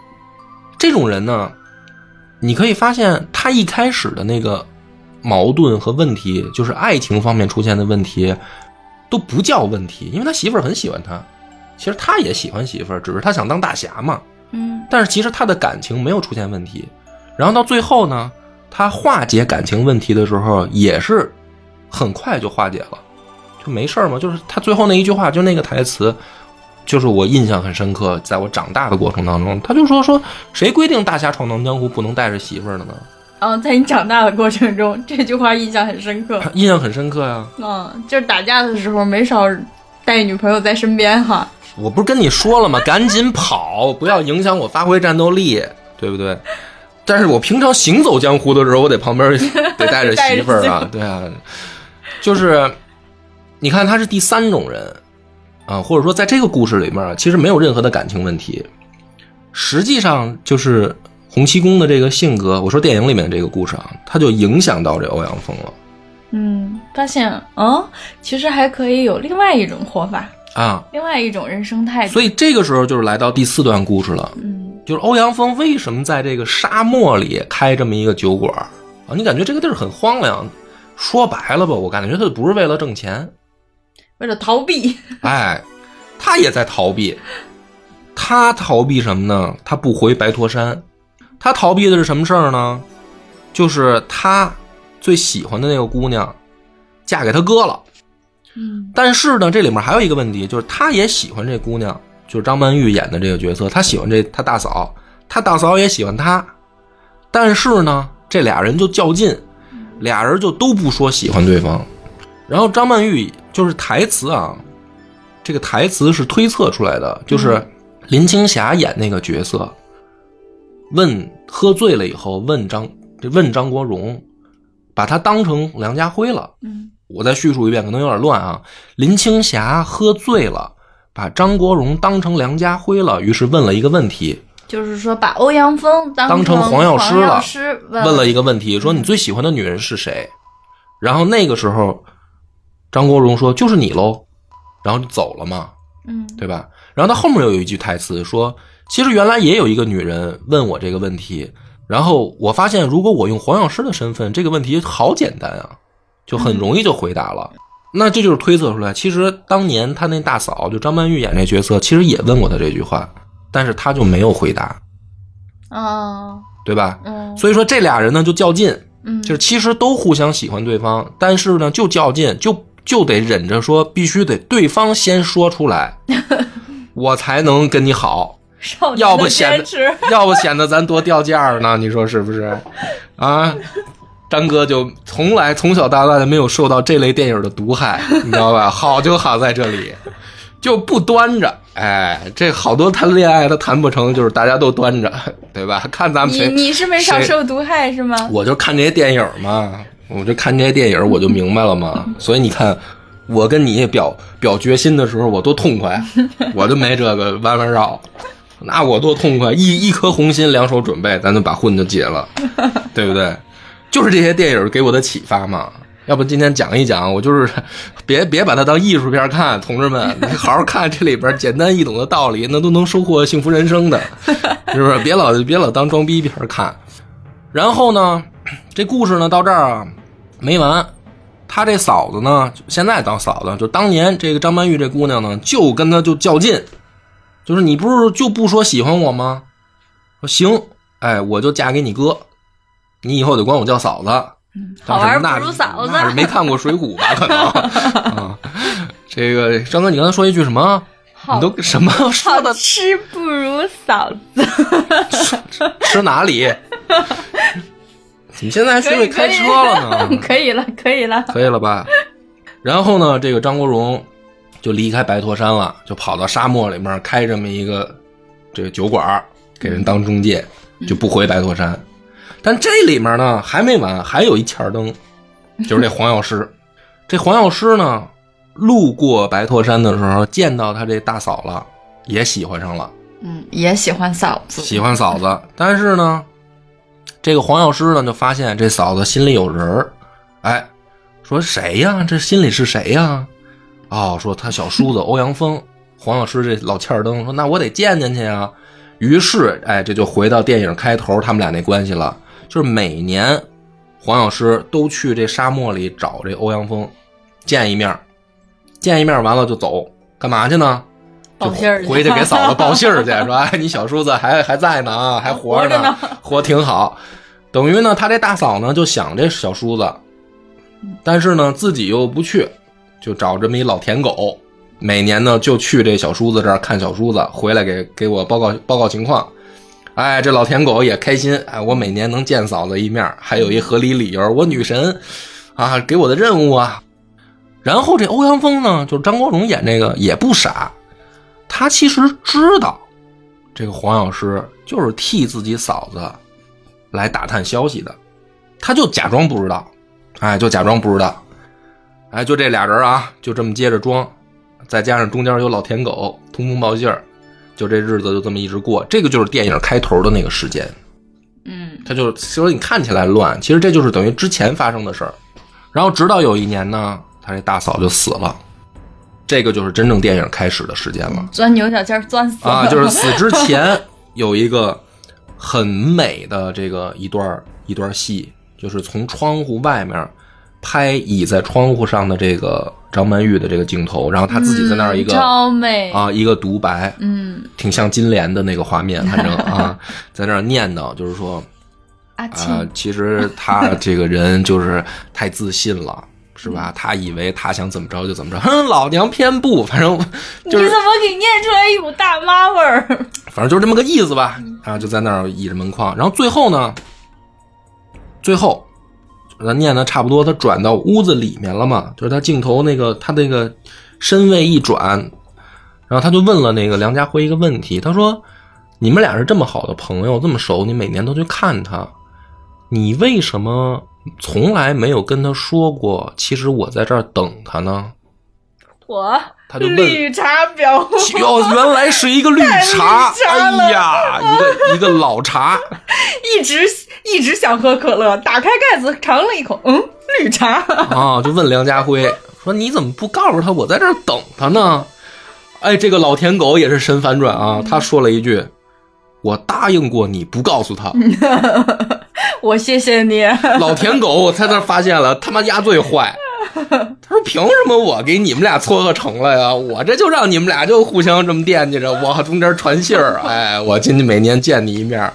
这种人呢，你可以发现他一开始的那个矛盾和问题，就是爱情方面出现的问题。都不叫问题，因为他媳妇儿很喜欢他，其实他也喜欢媳妇儿，只是他想当大侠嘛。嗯，但是其实他的感情没有出现问题。然后到最后呢，他化解感情问题的时候也是很快就化解了，就没事儿嘛。就是他最后那一句话，就那个台词，就是我印象很深刻。在我长大的过程当中，他就说说谁规定大侠闯荡江湖不能带着媳妇儿的呢？嗯，在你长大的过程中，这句话印象很深刻。<laughs> 印象很深刻呀。嗯，就是打架的时候没少带女朋友在身边哈。我不是跟你说了吗？<laughs> 赶紧跑，不要影响我发挥战斗力，对不对？但是我平常行走江湖的时候，我得旁边 <laughs> 得带着媳妇儿啊，对啊。就是你看，他是第三种人啊，或者说在这个故事里面，其实没有任何的感情问题，实际上就是。洪七公的这个性格，我说电影里面的这个故事啊，他就影响到这欧阳锋了。嗯，发现哦，其实还可以有另外一种活法啊，另外一种人生态度。所以这个时候就是来到第四段故事了。嗯，就是欧阳锋为什么在这个沙漠里开这么一个酒馆啊？你感觉这个地儿很荒凉？说白了吧，我感觉他不是为了挣钱，为了逃避。<laughs> 哎，他也在逃避。他逃避什么呢？他不回白驼山。他逃避的是什么事儿呢？就是他最喜欢的那个姑娘嫁给他哥了。嗯，但是呢，这里面还有一个问题，就是他也喜欢这姑娘，就是张曼玉演的这个角色，他喜欢这他大嫂，他大嫂也喜欢他。但是呢，这俩人就较劲，俩人就都不说喜欢对方。然后张曼玉就是台词啊，这个台词是推测出来的，就是林青霞演那个角色。问喝醉了以后，问张这问张国荣，把他当成梁家辉了。嗯，我再叙述一遍，可能有点乱啊。林青霞喝醉了，把张国荣当成梁家辉了，于是问了一个问题，就是说把欧阳锋当成黄药师了。问了一个问题，说你最喜欢的女人是谁？然后那个时候，张国荣说就是你喽，然后就走了嘛。嗯对吧？然后他后面又有一句台词说，其实原来也有一个女人问我这个问题，然后我发现如果我用黄药师的身份，这个问题好简单啊，就很容易就回答了。那这就是推测出来，其实当年他那大嫂就张曼玉演这角色，其实也问过他这句话，但是他就没有回答，哦对吧？嗯所以说这俩人呢就较劲，嗯，就是其实都互相喜欢对方，但是呢就较劲，就就得忍着说，必须得对方先说出来，<laughs> 我才能跟你好，要不显得，要不显得咱多掉价呢？你说是不是？啊，张哥就从来从小到大就没有受到这类电影的毒害，你知道吧？好就好在这里，就不端着。哎，这好多谈恋爱他谈不成，就是大家都端着，对吧？看咱们你谁你是没少受毒害是吗？我就看这些电影嘛，我就看这些电影，我就明白了嘛。<laughs> 所以你看，我跟你表表决心的时候，我多痛快，<laughs> 我就没这个弯弯绕，那我多痛快，一一颗红心，两手准备，咱就把婚就结了，<laughs> 对不对？就是这些电影给我的启发嘛。要不今天讲一讲，我就是别别把它当艺术片看，同志们，你好好看这里边简单易懂的道理，那都能收获幸福人生的，是不是？别老别老当装逼片看。然后呢，<clears throat> 这故事呢到这儿啊没完，他这嫂子呢，现在当嫂子，就当年这个张曼玉这姑娘呢，就跟他就较劲，就是你不是就不说喜欢我吗？说行，哎，我就嫁给你哥，你以后得管我叫嫂子。好玩不如嫂子那是没看过《水浒》吧？可能 <laughs> 啊，这个张哥，你刚才说一句什么？你都什么说的？吃不如嫂子，<laughs> 吃哪里？<laughs> 你现在还学会开车了呢？<laughs> 可以了，可以了。可以了吧？然后呢，这个张国荣就离开白驼山了，就跑到沙漠里面开这么一个这个酒馆，给人当中介，就不回白驼山。但这里面呢还没完，还有一欠儿灯，就是这黄药师。<laughs> 这黄药师呢，路过白驼山的时候，见到他这大嫂了，也喜欢上了。嗯，也喜欢嫂子。喜欢嫂子，但是呢，这个黄药师呢就发现这嫂子心里有人儿，哎，说谁呀？这心里是谁呀？哦，说他小叔子欧阳锋。黄药师这老欠儿灯说：“那我得见见去啊。”于是，哎，这就回到电影开头他们俩那关系了，就是每年黄药师都去这沙漠里找这欧阳锋见一面，见一面完了就走，干嘛去呢？就报信儿回去给嫂子报信儿去，<laughs> 说哎，你小叔子还还在呢啊，还活活着呢活挺好。等于呢，他这大嫂呢就想这小叔子，但是呢自己又不去，就找这么一老舔狗，每年呢就去这小叔子这儿看小叔子，回来给给我报告报告情况。哎，这老舔狗也开心，哎，我每年能见嫂子一面，还有一合理理由，我女神啊给我的任务啊。然后这欧阳锋呢，就是张国荣演这个也不傻，他其实知道这个黄药师就是替自己嫂子来打探消息的，他就假装不知道，哎，就假装不知道，哎，就这俩人啊，就这么接着装，再加上中间有老舔狗通风报信儿，就这日子就这么一直过，这个就是电影开头的那个时间，嗯。他就是所以你看起来乱，其实这就是等于之前发生的事儿。然后直到有一年呢，他这大嫂就死了，这个就是真正电影开始的时间了。钻牛角尖儿钻死了啊，就是死之 <laughs> 前有一个很美的这个一段儿一段戏，就是从窗户外面拍倚在窗户上的这个张曼玉的这个镜头，然后她自己在那儿一个、嗯超美，啊一个独白，嗯，挺像金莲的那个画面，反正 <laughs> 啊在那儿念叨，就是说啊、庆，其实他这个人就是太自信了。是吧？他以为他想怎么着就怎么着，哼，老娘偏不，<laughs> 反正就是你怎么给念出来一股大妈味儿？<laughs> 反正就是这么个意思吧。啊，就在那儿倚着门框，然后最后呢，最后咱念的差不多，他转到屋子里面了嘛，就是他镜头那个他那个身位一转，然后他就问了那个梁家辉一个问题，他说：“你们俩是这么好的朋友，这么熟，你每年都去看他，你为什么从来没有跟他说过，其实我在这儿等他呢我他就问绿茶婊，？”哟，原来是一个绿茶，绿茶哎呀，一个一个老茶。<laughs> 一直一直想喝可乐，打开盖子尝了一口，嗯，绿茶。啊，就问梁家辉说：“你怎么不告诉他我在这儿等他呢？”哎，这个老舔狗也是神反转啊！他说了一句：“我答应过你不告诉他。<laughs> <laughs> 我谢谢你。<laughs> ”老舔狗，我在那发现了，他妈丫最坏。<laughs> 他说：“凭什么我给你们俩撮合成了呀？我这就让你们俩就互相这么惦记着，我中间传信儿。哎，我今天每年见你一面。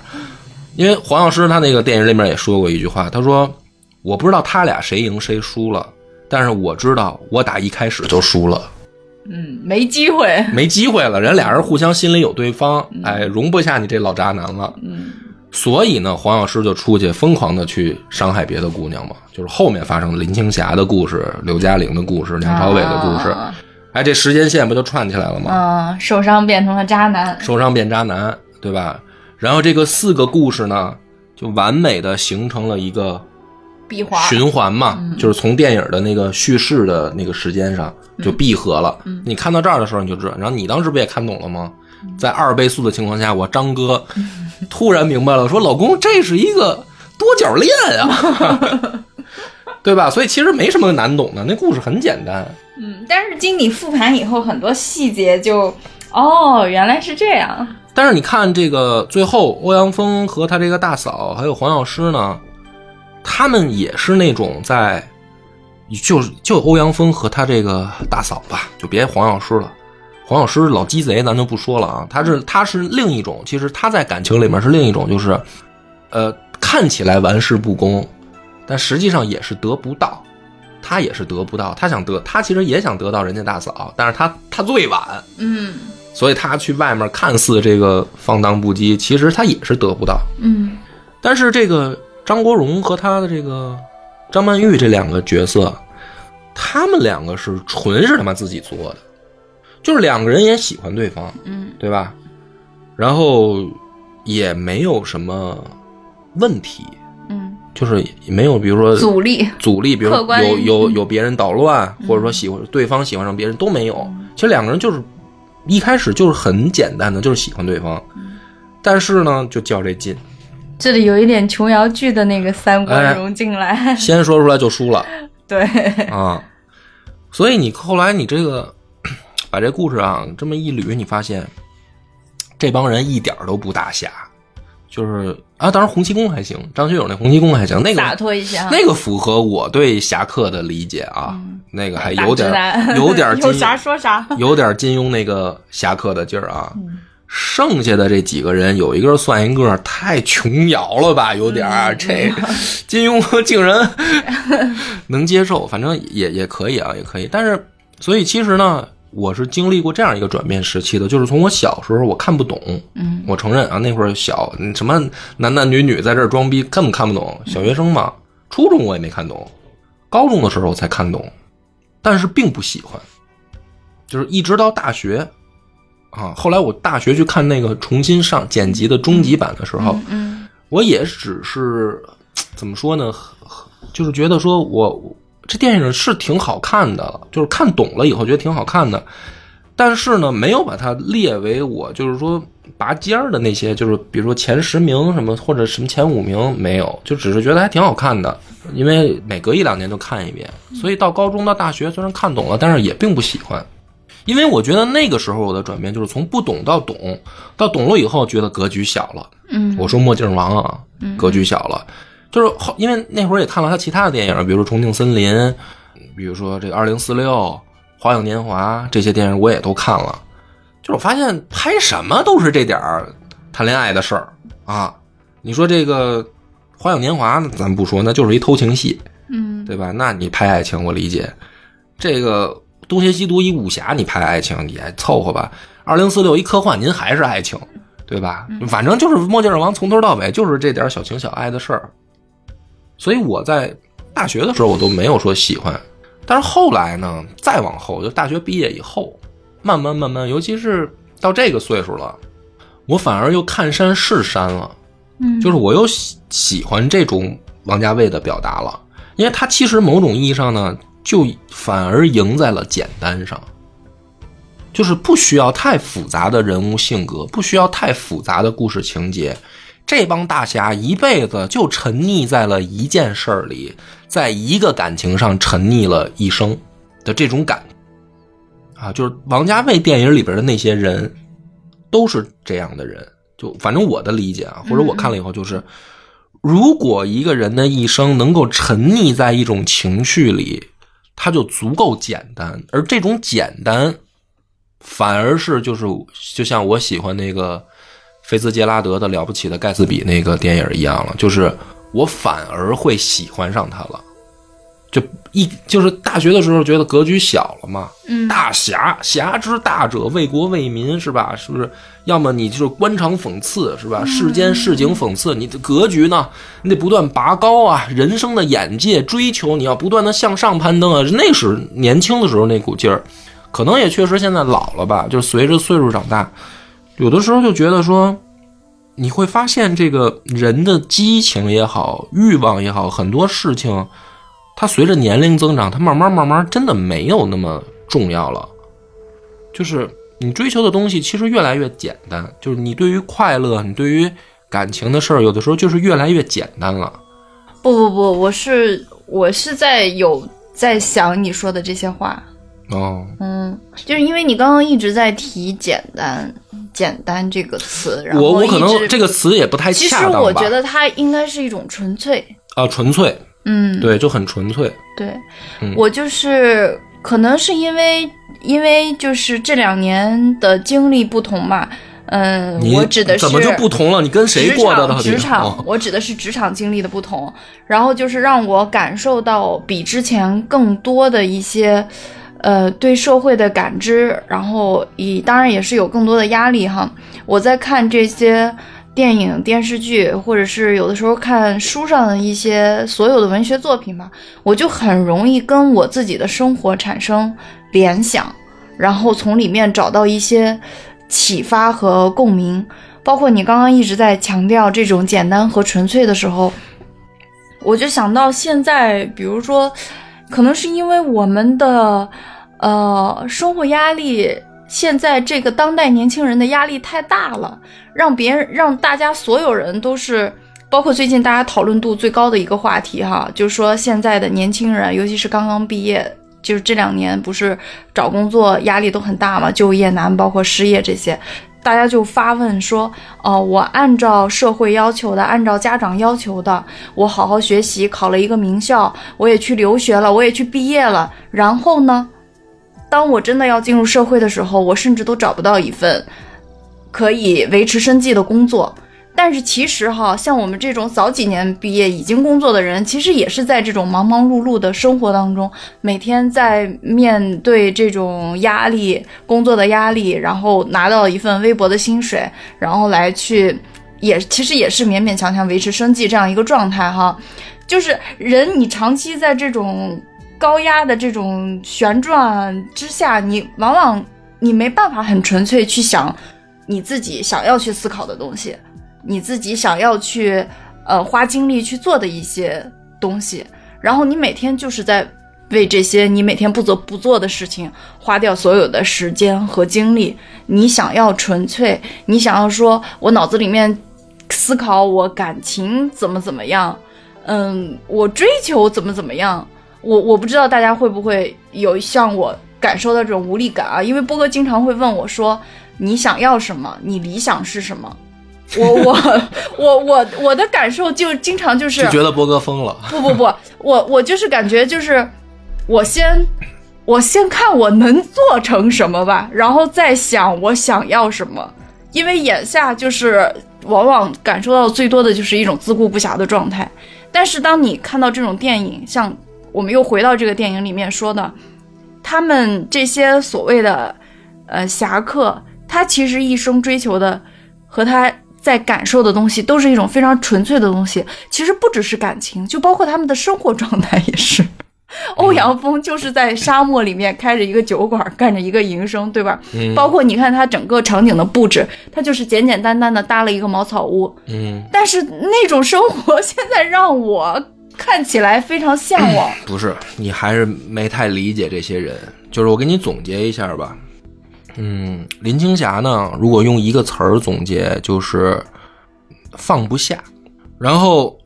因为黄药师他那个电影里面也说过一句话，他说：“我不知道他俩谁赢谁输了，但是我知道我打一开始就输了。”嗯，没机会，没机会了。人俩人互相心里有对方，哎，容不下你这老渣男了。嗯，所以呢，黄药师就出去疯狂的去伤害别的姑娘嘛。就是后面发生林青霞的故事、刘嘉玲的故事、梁朝伟的故事，哎，这时间线不就串起来了吗？嗯，受伤变成了渣男，受伤变渣男，对吧？然后这个四个故事呢，就完美的形成了一个闭环循环嘛，就是从电影的那个叙事的那个时间上就闭合了。你看到这儿的时候你就知道，然后你当时不也看懂了吗？在二倍速的情况下，我张哥 <laughs> 突然明白了，说老公这是一个多角恋啊，<laughs> 对吧？所以其实没什么难懂的，那故事很简单。嗯，但是经你复盘以后，很多细节就哦，原来是这样。但是你看这个最后，欧阳锋和他这个大嫂还有黄药师呢，他们也是那种在，就是就欧阳锋和他这个大嫂吧，就别黄药师了，黄药师老鸡贼，咱就不说了啊。他是他是另一种，其实他在感情里面是另一种，就是，呃，看起来玩世不恭，但实际上也是得不到，他也是得不到，他想得，他其实也想得到人家大嫂，但是他他最晚，嗯。所以他去外面看似这个放荡不羁，其实他也是得不到。嗯，但是这个张国荣和他的这个张曼玉这两个角色，他们两个是纯是他妈自己做的，就是两个人也喜欢对方，嗯，对吧？然后也没有什么问题，嗯，就是没有比如说阻力，阻力，比如有有有别人捣乱，或者说喜欢对方喜欢上别人都没有。其实两个人就是。一开始就是很简单的，就是喜欢对方，但是呢，就较这劲。这里有一点琼瑶剧的那个三观融进来，先说出来就输了。<laughs> 对啊，所以你后来你这个把这故事啊这么一捋，你发现这帮人一点都不大侠，就是啊，当然洪七公还行，张学友那洪七公还行，那个洒脱一些，那个符合我对侠客的理解啊。那个还有点有点 <laughs> 有啥说啥，<laughs> 有点金庸那个侠客的劲儿啊。剩下的这几个人有一个算一个，太琼瑶了吧？有点这金庸竟然 <laughs> 能接受，反正也也可以啊，也可以。但是，所以其实呢，我是经历过这样一个转变时期的，就是从我小时候我看不懂，嗯，我承认啊，那会儿小，什么男男女女在这儿装逼，根本看不懂。小学生嘛，初中我也没看懂，高中的时候我才看懂。但是并不喜欢，就是一直到大学，啊，后来我大学去看那个重新上剪辑的终极版的时候，嗯，我也只是怎么说呢，就是觉得说我这电影是挺好看的，就是看懂了以后觉得挺好看的，但是呢，没有把它列为我就是说拔尖儿的那些，就是比如说前十名什么或者什么前五名没有，就只是觉得还挺好看的。因为每隔一两年都看一遍，所以到高中到大学虽然看懂了，但是也并不喜欢。因为我觉得那个时候我的转变就是从不懂到懂，到懂了以后觉得格局小了。嗯，我说墨镜王啊，格局小了，就是后因为那会儿也看了他其他的电影，比如说《重庆森林》，比如说这个《二零四六》《花样年华》这些电影我也都看了，就是我发现拍什么都是这点儿谈恋爱的事儿啊。你说这个。花样年华呢，咱不说，那就是一偷情戏，嗯，对吧？那你拍爱情，我理解。这个东邪西毒一武侠，你拍爱情也凑合吧。二零四六一科幻，您还是爱情，对吧？反正就是墨镜王从头到尾就是这点小情小爱的事儿。所以我在大学的时候，我都没有说喜欢。但是后来呢，再往后，就大学毕业以后，慢慢慢慢，尤其是到这个岁数了，我反而又看山是山了。嗯，就是我又喜喜欢这种王家卫的表达了，因为他其实某种意义上呢，就反而赢在了简单上，就是不需要太复杂的人物性格，不需要太复杂的故事情节，这帮大侠一辈子就沉溺在了一件事儿里，在一个感情上沉溺了一生的这种感，啊，就是王家卫电影里边的那些人都是这样的人。就反正我的理解啊，或者我看了以后就是，如果一个人的一生能够沉溺在一种情绪里，他就足够简单，而这种简单，反而是就是就像我喜欢那个菲茨杰拉德的《了不起的盖茨比》那个电影一样了，就是我反而会喜欢上他了。就一就是大学的时候觉得格局小了嘛，嗯大侠侠之大者为国为民是吧？是不是？要么你就是官场讽刺是吧？世间市井讽刺，你的格局呢？你得不断拔高啊，人生的眼界追求，你要不断的向上攀登啊。那时年轻的时候那股劲儿，可能也确实现在老了吧，就随着岁数长大，有的时候就觉得说，你会发现这个人的激情也好，欲望也好，很多事情。它随着年龄增长，它慢慢慢慢真的没有那么重要了。就是你追求的东西其实越来越简单，就是你对于快乐，你对于感情的事儿，有的时候就是越来越简单了。不不不，我是我是在有在想你说的这些话，哦，嗯，就是因为你刚刚一直在提简单简单这个词，然后我我可能这个词也不太其实恰当吧。我觉得它应该是一种纯粹，啊，纯粹，嗯，对，就很纯粹。对，嗯我就是可能是因为因为就是这两年的经历不同嘛，嗯，我指的是怎么就不同了？你跟谁过的？职场，哦我指的是职场经历的不同，然后就是让我感受到比之前更多的一些，呃，对社会的感知，然后以当然也是有更多的压力哈。我在看这些电影、电视剧，或者是有的时候看书上的一些所有的文学作品吧，我就很容易跟我自己的生活产生联想，然后从里面找到一些启发和共鸣。包括你刚刚一直在强调这种简单和纯粹的时候，我就想到现在，比如说，可能是因为我们的呃生活压力，现在这个当代年轻人的压力太大了，让别人让大家所有人都是。包括最近大家讨论度最高的一个话题哈，就是说现在的年轻人，尤其是刚刚毕业，就是这两年不是找工作压力都很大嘛，就业难，包括失业这些，大家就发问说，哦、我按照社会要求的，按照家长要求的，我好好学习，考了一个名校，我也去留学了，我也去毕业了，然后呢，当我真的要进入社会的时候，我甚至都找不到一份可以维持生计的工作。但是其实哈，像我们这种早几年毕业已经工作的人，其实也是在这种忙忙碌碌的生活当中，每天在面对这种压力、工作的压力，然后拿到一份微薄的薪水，然后来去，也其实也是勉勉强强维持生计这样一个状态哈。就是人，你长期在这种高压的这种旋转之下，你往往你没办法很纯粹去想你自己想要去思考的东西。你自己想要去呃花精力去做的一些东西，然后你每天就是在为这些你每天不得不做的事情花掉所有的时间和精力。你想要纯粹，你想要说我脑子里面思考我感情怎么怎么样，嗯，我追求怎么怎么样，我我不知道大家会不会有像我感受到这种无力感啊？因为波哥经常会问我说：“你想要什么？你理想是什么？” <laughs> 我我我我我的感受就经常就是就觉得波哥疯了。不不不，我我就是感觉就是我先我先看我能做成什么吧，然后再想我想要什么，因为眼下就是往往感受到最多的就是一种自顾不暇的状态。但是当你看到这种电影，像我们又回到这个电影里面说的，他们这些所谓的呃侠客，他其实一生追求的和他在感受的东西，都是一种非常纯粹的东西。其实不只是感情，就包括他们的生活状态也是。欧阳锋就是在沙漠里面开着一个酒馆，干着一个营生，对吧？嗯包括你看他整个场景的布置，他就是简简单单的搭了一个茅草屋，嗯，但是那种生活 <laughs> 现在让我看起来非常向往。不是，你还是没太理解这些人。就是我给你总结一下吧。嗯，林青霞呢，如果用一个词儿总结，就是放不下。然后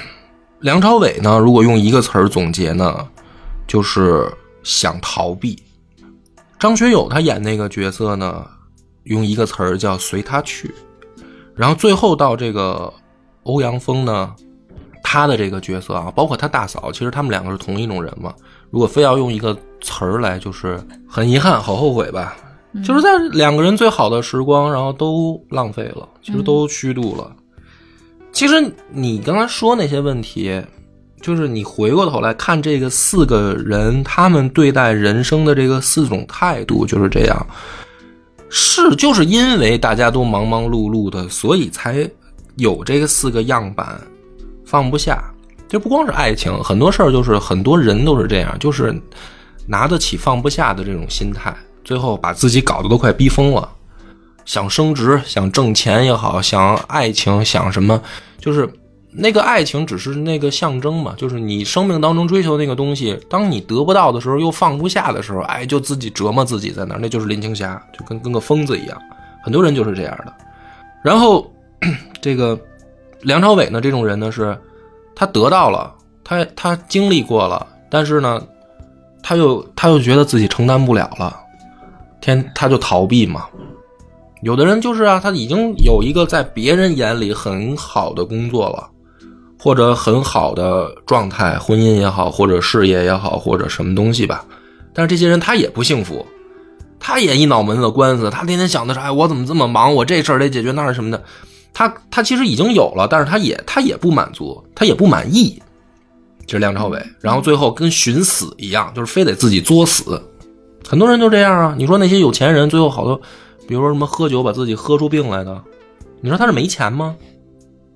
<clears throat> 梁朝伟呢，如果用一个词儿总结呢，就是想逃避。张学友他演那个角色呢，用一个词儿叫随他去。然后最后到这个欧阳锋呢，他的这个角色啊，包括他大嫂，其实他们两个是同一种人嘛。如果非要用一个词儿来，就是很遗憾，好后悔吧。就是在两个人最好的时光，然后都浪费了，其实都虚度了。其实你刚才说那些问题，就是你回过头来看这个四个人，他们对待人生的这个四种态度就是这样。是，就是因为大家都忙忙碌碌的，所以才有这个四个样板，放不下。这不光是爱情，很多事儿就是很多人都是这样，就是拿得起放不下的这种心态，最后把自己搞得都快逼疯了。想升职，想挣钱也好，想爱情，想什么，就是那个爱情只是那个象征嘛，就是你生命当中追求那个东西，当你得不到的时候，又放不下的时候，哎，就自己折磨自己在那儿，那就是林青霞，就跟跟个疯子一样。很多人就是这样的。然后这个梁朝伟呢，这种人呢是，他得到了，他他经历过了，但是呢，他又他又觉得自己承担不了了，天他就逃避嘛。有的人就是啊，他已经有一个在别人眼里很好的工作了，或者很好的状态，婚姻也好，或者事业也好，或者什么东西吧。但是这些人他也不幸福，他也一脑门子官司，他天天想的是，哎，我怎么这么忙，我这事儿得解决那什么的。他他其实已经有了，但是他也他也不满足，他也不满意。这是梁朝伟，然后最后跟寻死一样，就是非得自己作死。很多人都这样啊。你说那些有钱人，最后好多。比如说什么喝酒把自己喝出病来的，你说他是没钱吗？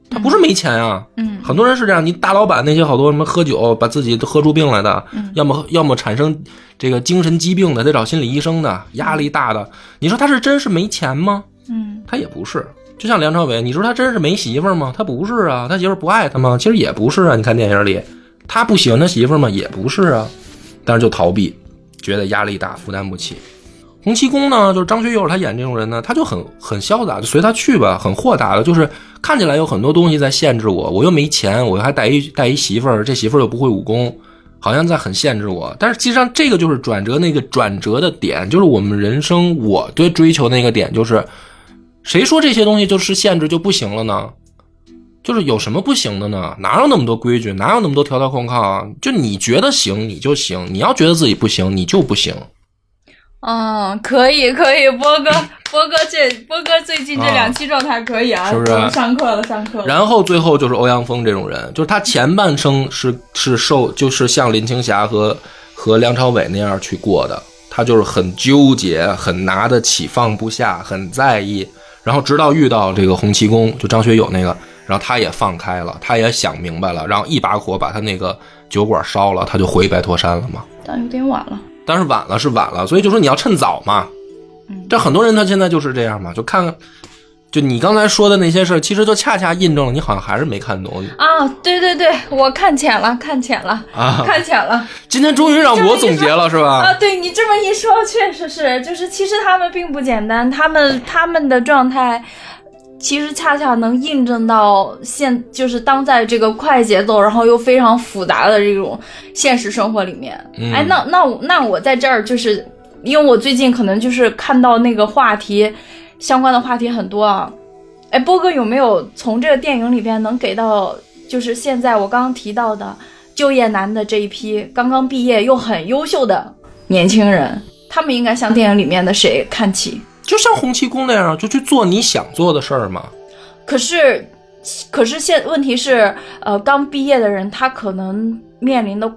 他不是没钱啊。嗯，很多人是这样。你大老板那些好多什么喝酒把自己都喝出病来的，要么要么产生这个精神疾病的，得找心理医生的，压力大的。你说他是真是没钱吗？嗯，他也不是。就像梁朝伟，你说他真是没媳妇吗？他不是啊。他媳妇不爱他吗？其实也不是啊。你看电影里，他不喜欢他媳妇吗？也不是啊。但是就逃避，觉得压力大，负担不起。洪七公呢，就是张学友他演这种人呢，他就很很潇洒，就随他去吧，很豁达的，就是看起来有很多东西在限制我，我又没钱，我还带一带一媳妇儿，这媳妇儿又不会武功，好像在很限制我。但是其实上这个就是转折那个转折的点，就是我们人生我对追求那个点，就是谁说这些东西就是限制就不行了呢？就是有什么不行的呢？哪有那么多规矩，哪有那么多条条框框啊？就你觉得行你就行，你要觉得自己不行，你就不行。嗯，可以可以，波哥 <laughs> 波哥这波哥最近这两期状态可以啊，是不是？上课了上课了。然后最后就是欧阳锋这种人，就是他前半生是是受，就是像林青霞和和梁朝伟那样去过的，他就是很纠结，很拿得起放不下，很在意。然后直到遇到这个洪七公，就张学友那个，然后他也放开了，他也想明白了，然后一把火把他那个酒馆烧了，他就回白驼山了嘛。但有点晚了。但是晚了是晚了，所以就说你要趁早嘛。嗯这很多人他现在就是这样嘛，就看，就你刚才说的那些事其实就恰恰印证了你好像还是没看懂啊。对对对，我看浅了，看浅了啊，看浅了。今天终于让我总结了是吧？啊，对你这么一说，确实是，就是其实他们并不简单，他们他们的状态。其实恰恰能印证到现，就是当在这个快节奏，然后又非常复杂的这种现实生活里面。哎，那那那我在这儿就是，因为我最近可能就是看到那个话题，相关的话题很多啊。哎，波哥有没有从这个电影里边能给到，就是现在我刚刚提到的就业难的这一批刚刚毕业又很优秀的年轻人，他们应该向电影里面的谁看齐？就像洪七公那样，就去做你想做的事儿嘛。可是，可是现问题是，呃，刚毕业的人他可能面临的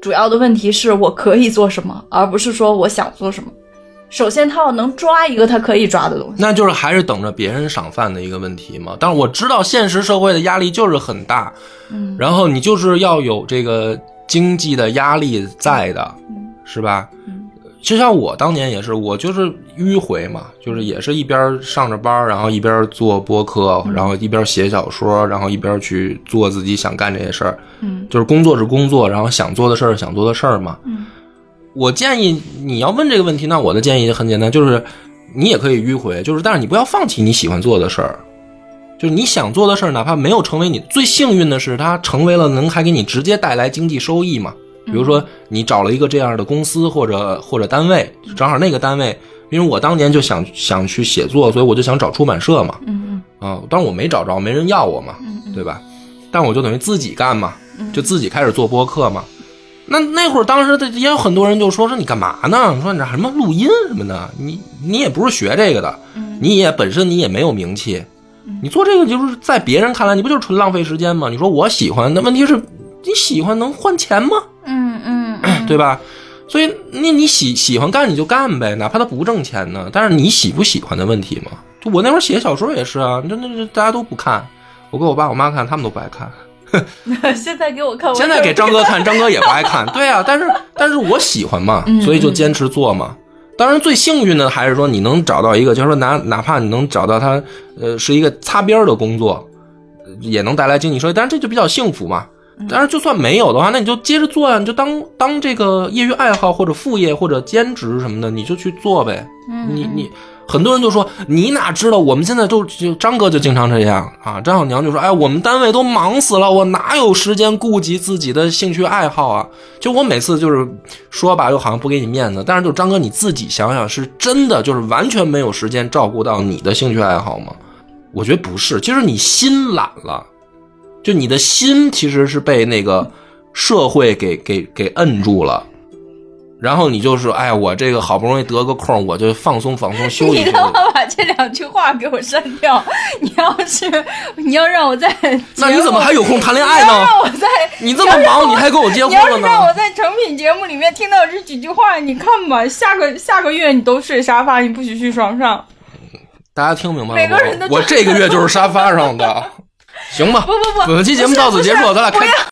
主要的问题是我可以做什么，而不是说我想做什么。首先，他要能抓一个他可以抓的东西，那就是还是等着别人赏饭的一个问题嘛。但是我知道现实社会的压力就是很大，嗯，然后你就是要有这个经济的压力在的，是吧？就像我当年也是，我就是迂回嘛，就是也是一边上着班，然后一边做播客，然后一边写小说，然后一边去做自己想干这些事儿。嗯，就是工作是工作，然后想做的事儿想做的事儿嘛。嗯，我建议你要问这个问题，那我的建议很简单，就是你也可以迂回，就是但是你不要放弃你喜欢做的事儿，就是你想做的事儿，哪怕没有成为你最幸运的是，它成为了能还给你直接带来经济收益嘛。比如说你找了一个这样的公司或者或者单位，正好那个单位，因为我当年就想想去写作，所以我就想找出版社嘛。嗯啊，当然我没找着，没人要我嘛，对吧？但我就等于自己干嘛，就自己开始做播客嘛。那那会儿，当时的也有很多人就说说你干嘛呢？说你这什么录音什么的，你你也不是学这个的，你也本身你也没有名气，你做这个就是在别人看来，你不就是纯浪费时间吗？你说我喜欢，那问题是你喜欢能换钱吗？嗯嗯嗯，<clears throat> 对吧？所以那你喜喜欢干你就干呗，哪怕他不挣钱呢，但是你喜不喜欢的问题嘛。就我那会儿写小说也是啊，那那那大家都不看，我给我爸我妈看，他们都不爱看。<laughs> 现在给我看，我现在给张哥看，张哥也不爱看。对啊，但是但是我喜欢嘛，所以就坚持做嘛。当然，最幸运的还是说你能找到一个，就是说哪哪怕你能找到他，呃，是一个擦边儿的工作，也能带来经济收益。但是这就比较幸福嘛。但是就算没有的话，那你就接着做呀，你就当当这个业余爱好或者副业或者兼职什么的，你就去做呗。你你很多人就说你哪知道我们现在就就张哥就经常这样啊，张小娘就说哎我们单位都忙死了，我哪有时间顾及自己的兴趣爱好啊？就我每次就是说吧，又好像不给你面子，但是就张哥你自己想想，是真的就是完全没有时间照顾到你的兴趣爱好吗？我觉得不是，其实你心懒了。<laughs> 就你的心其实是被那个社会给给给摁住了，然后你就是哎，我这个好不容易得个空，我就放松放松休息 <laughs> 你。让我把这两句话给我删掉。你要是你要让我在，<laughs> 那你怎么还有空谈恋爱呢？让我在，你这么忙，你还跟我结婚你要了是让我？在成品节目里面听到这几句话，你看吧，下个下个月你都睡沙发，你不许去床上。大家听明白了每个人都吗？我这个月就是沙发上的，行吧？不不不，本期节目到此结束，咱俩开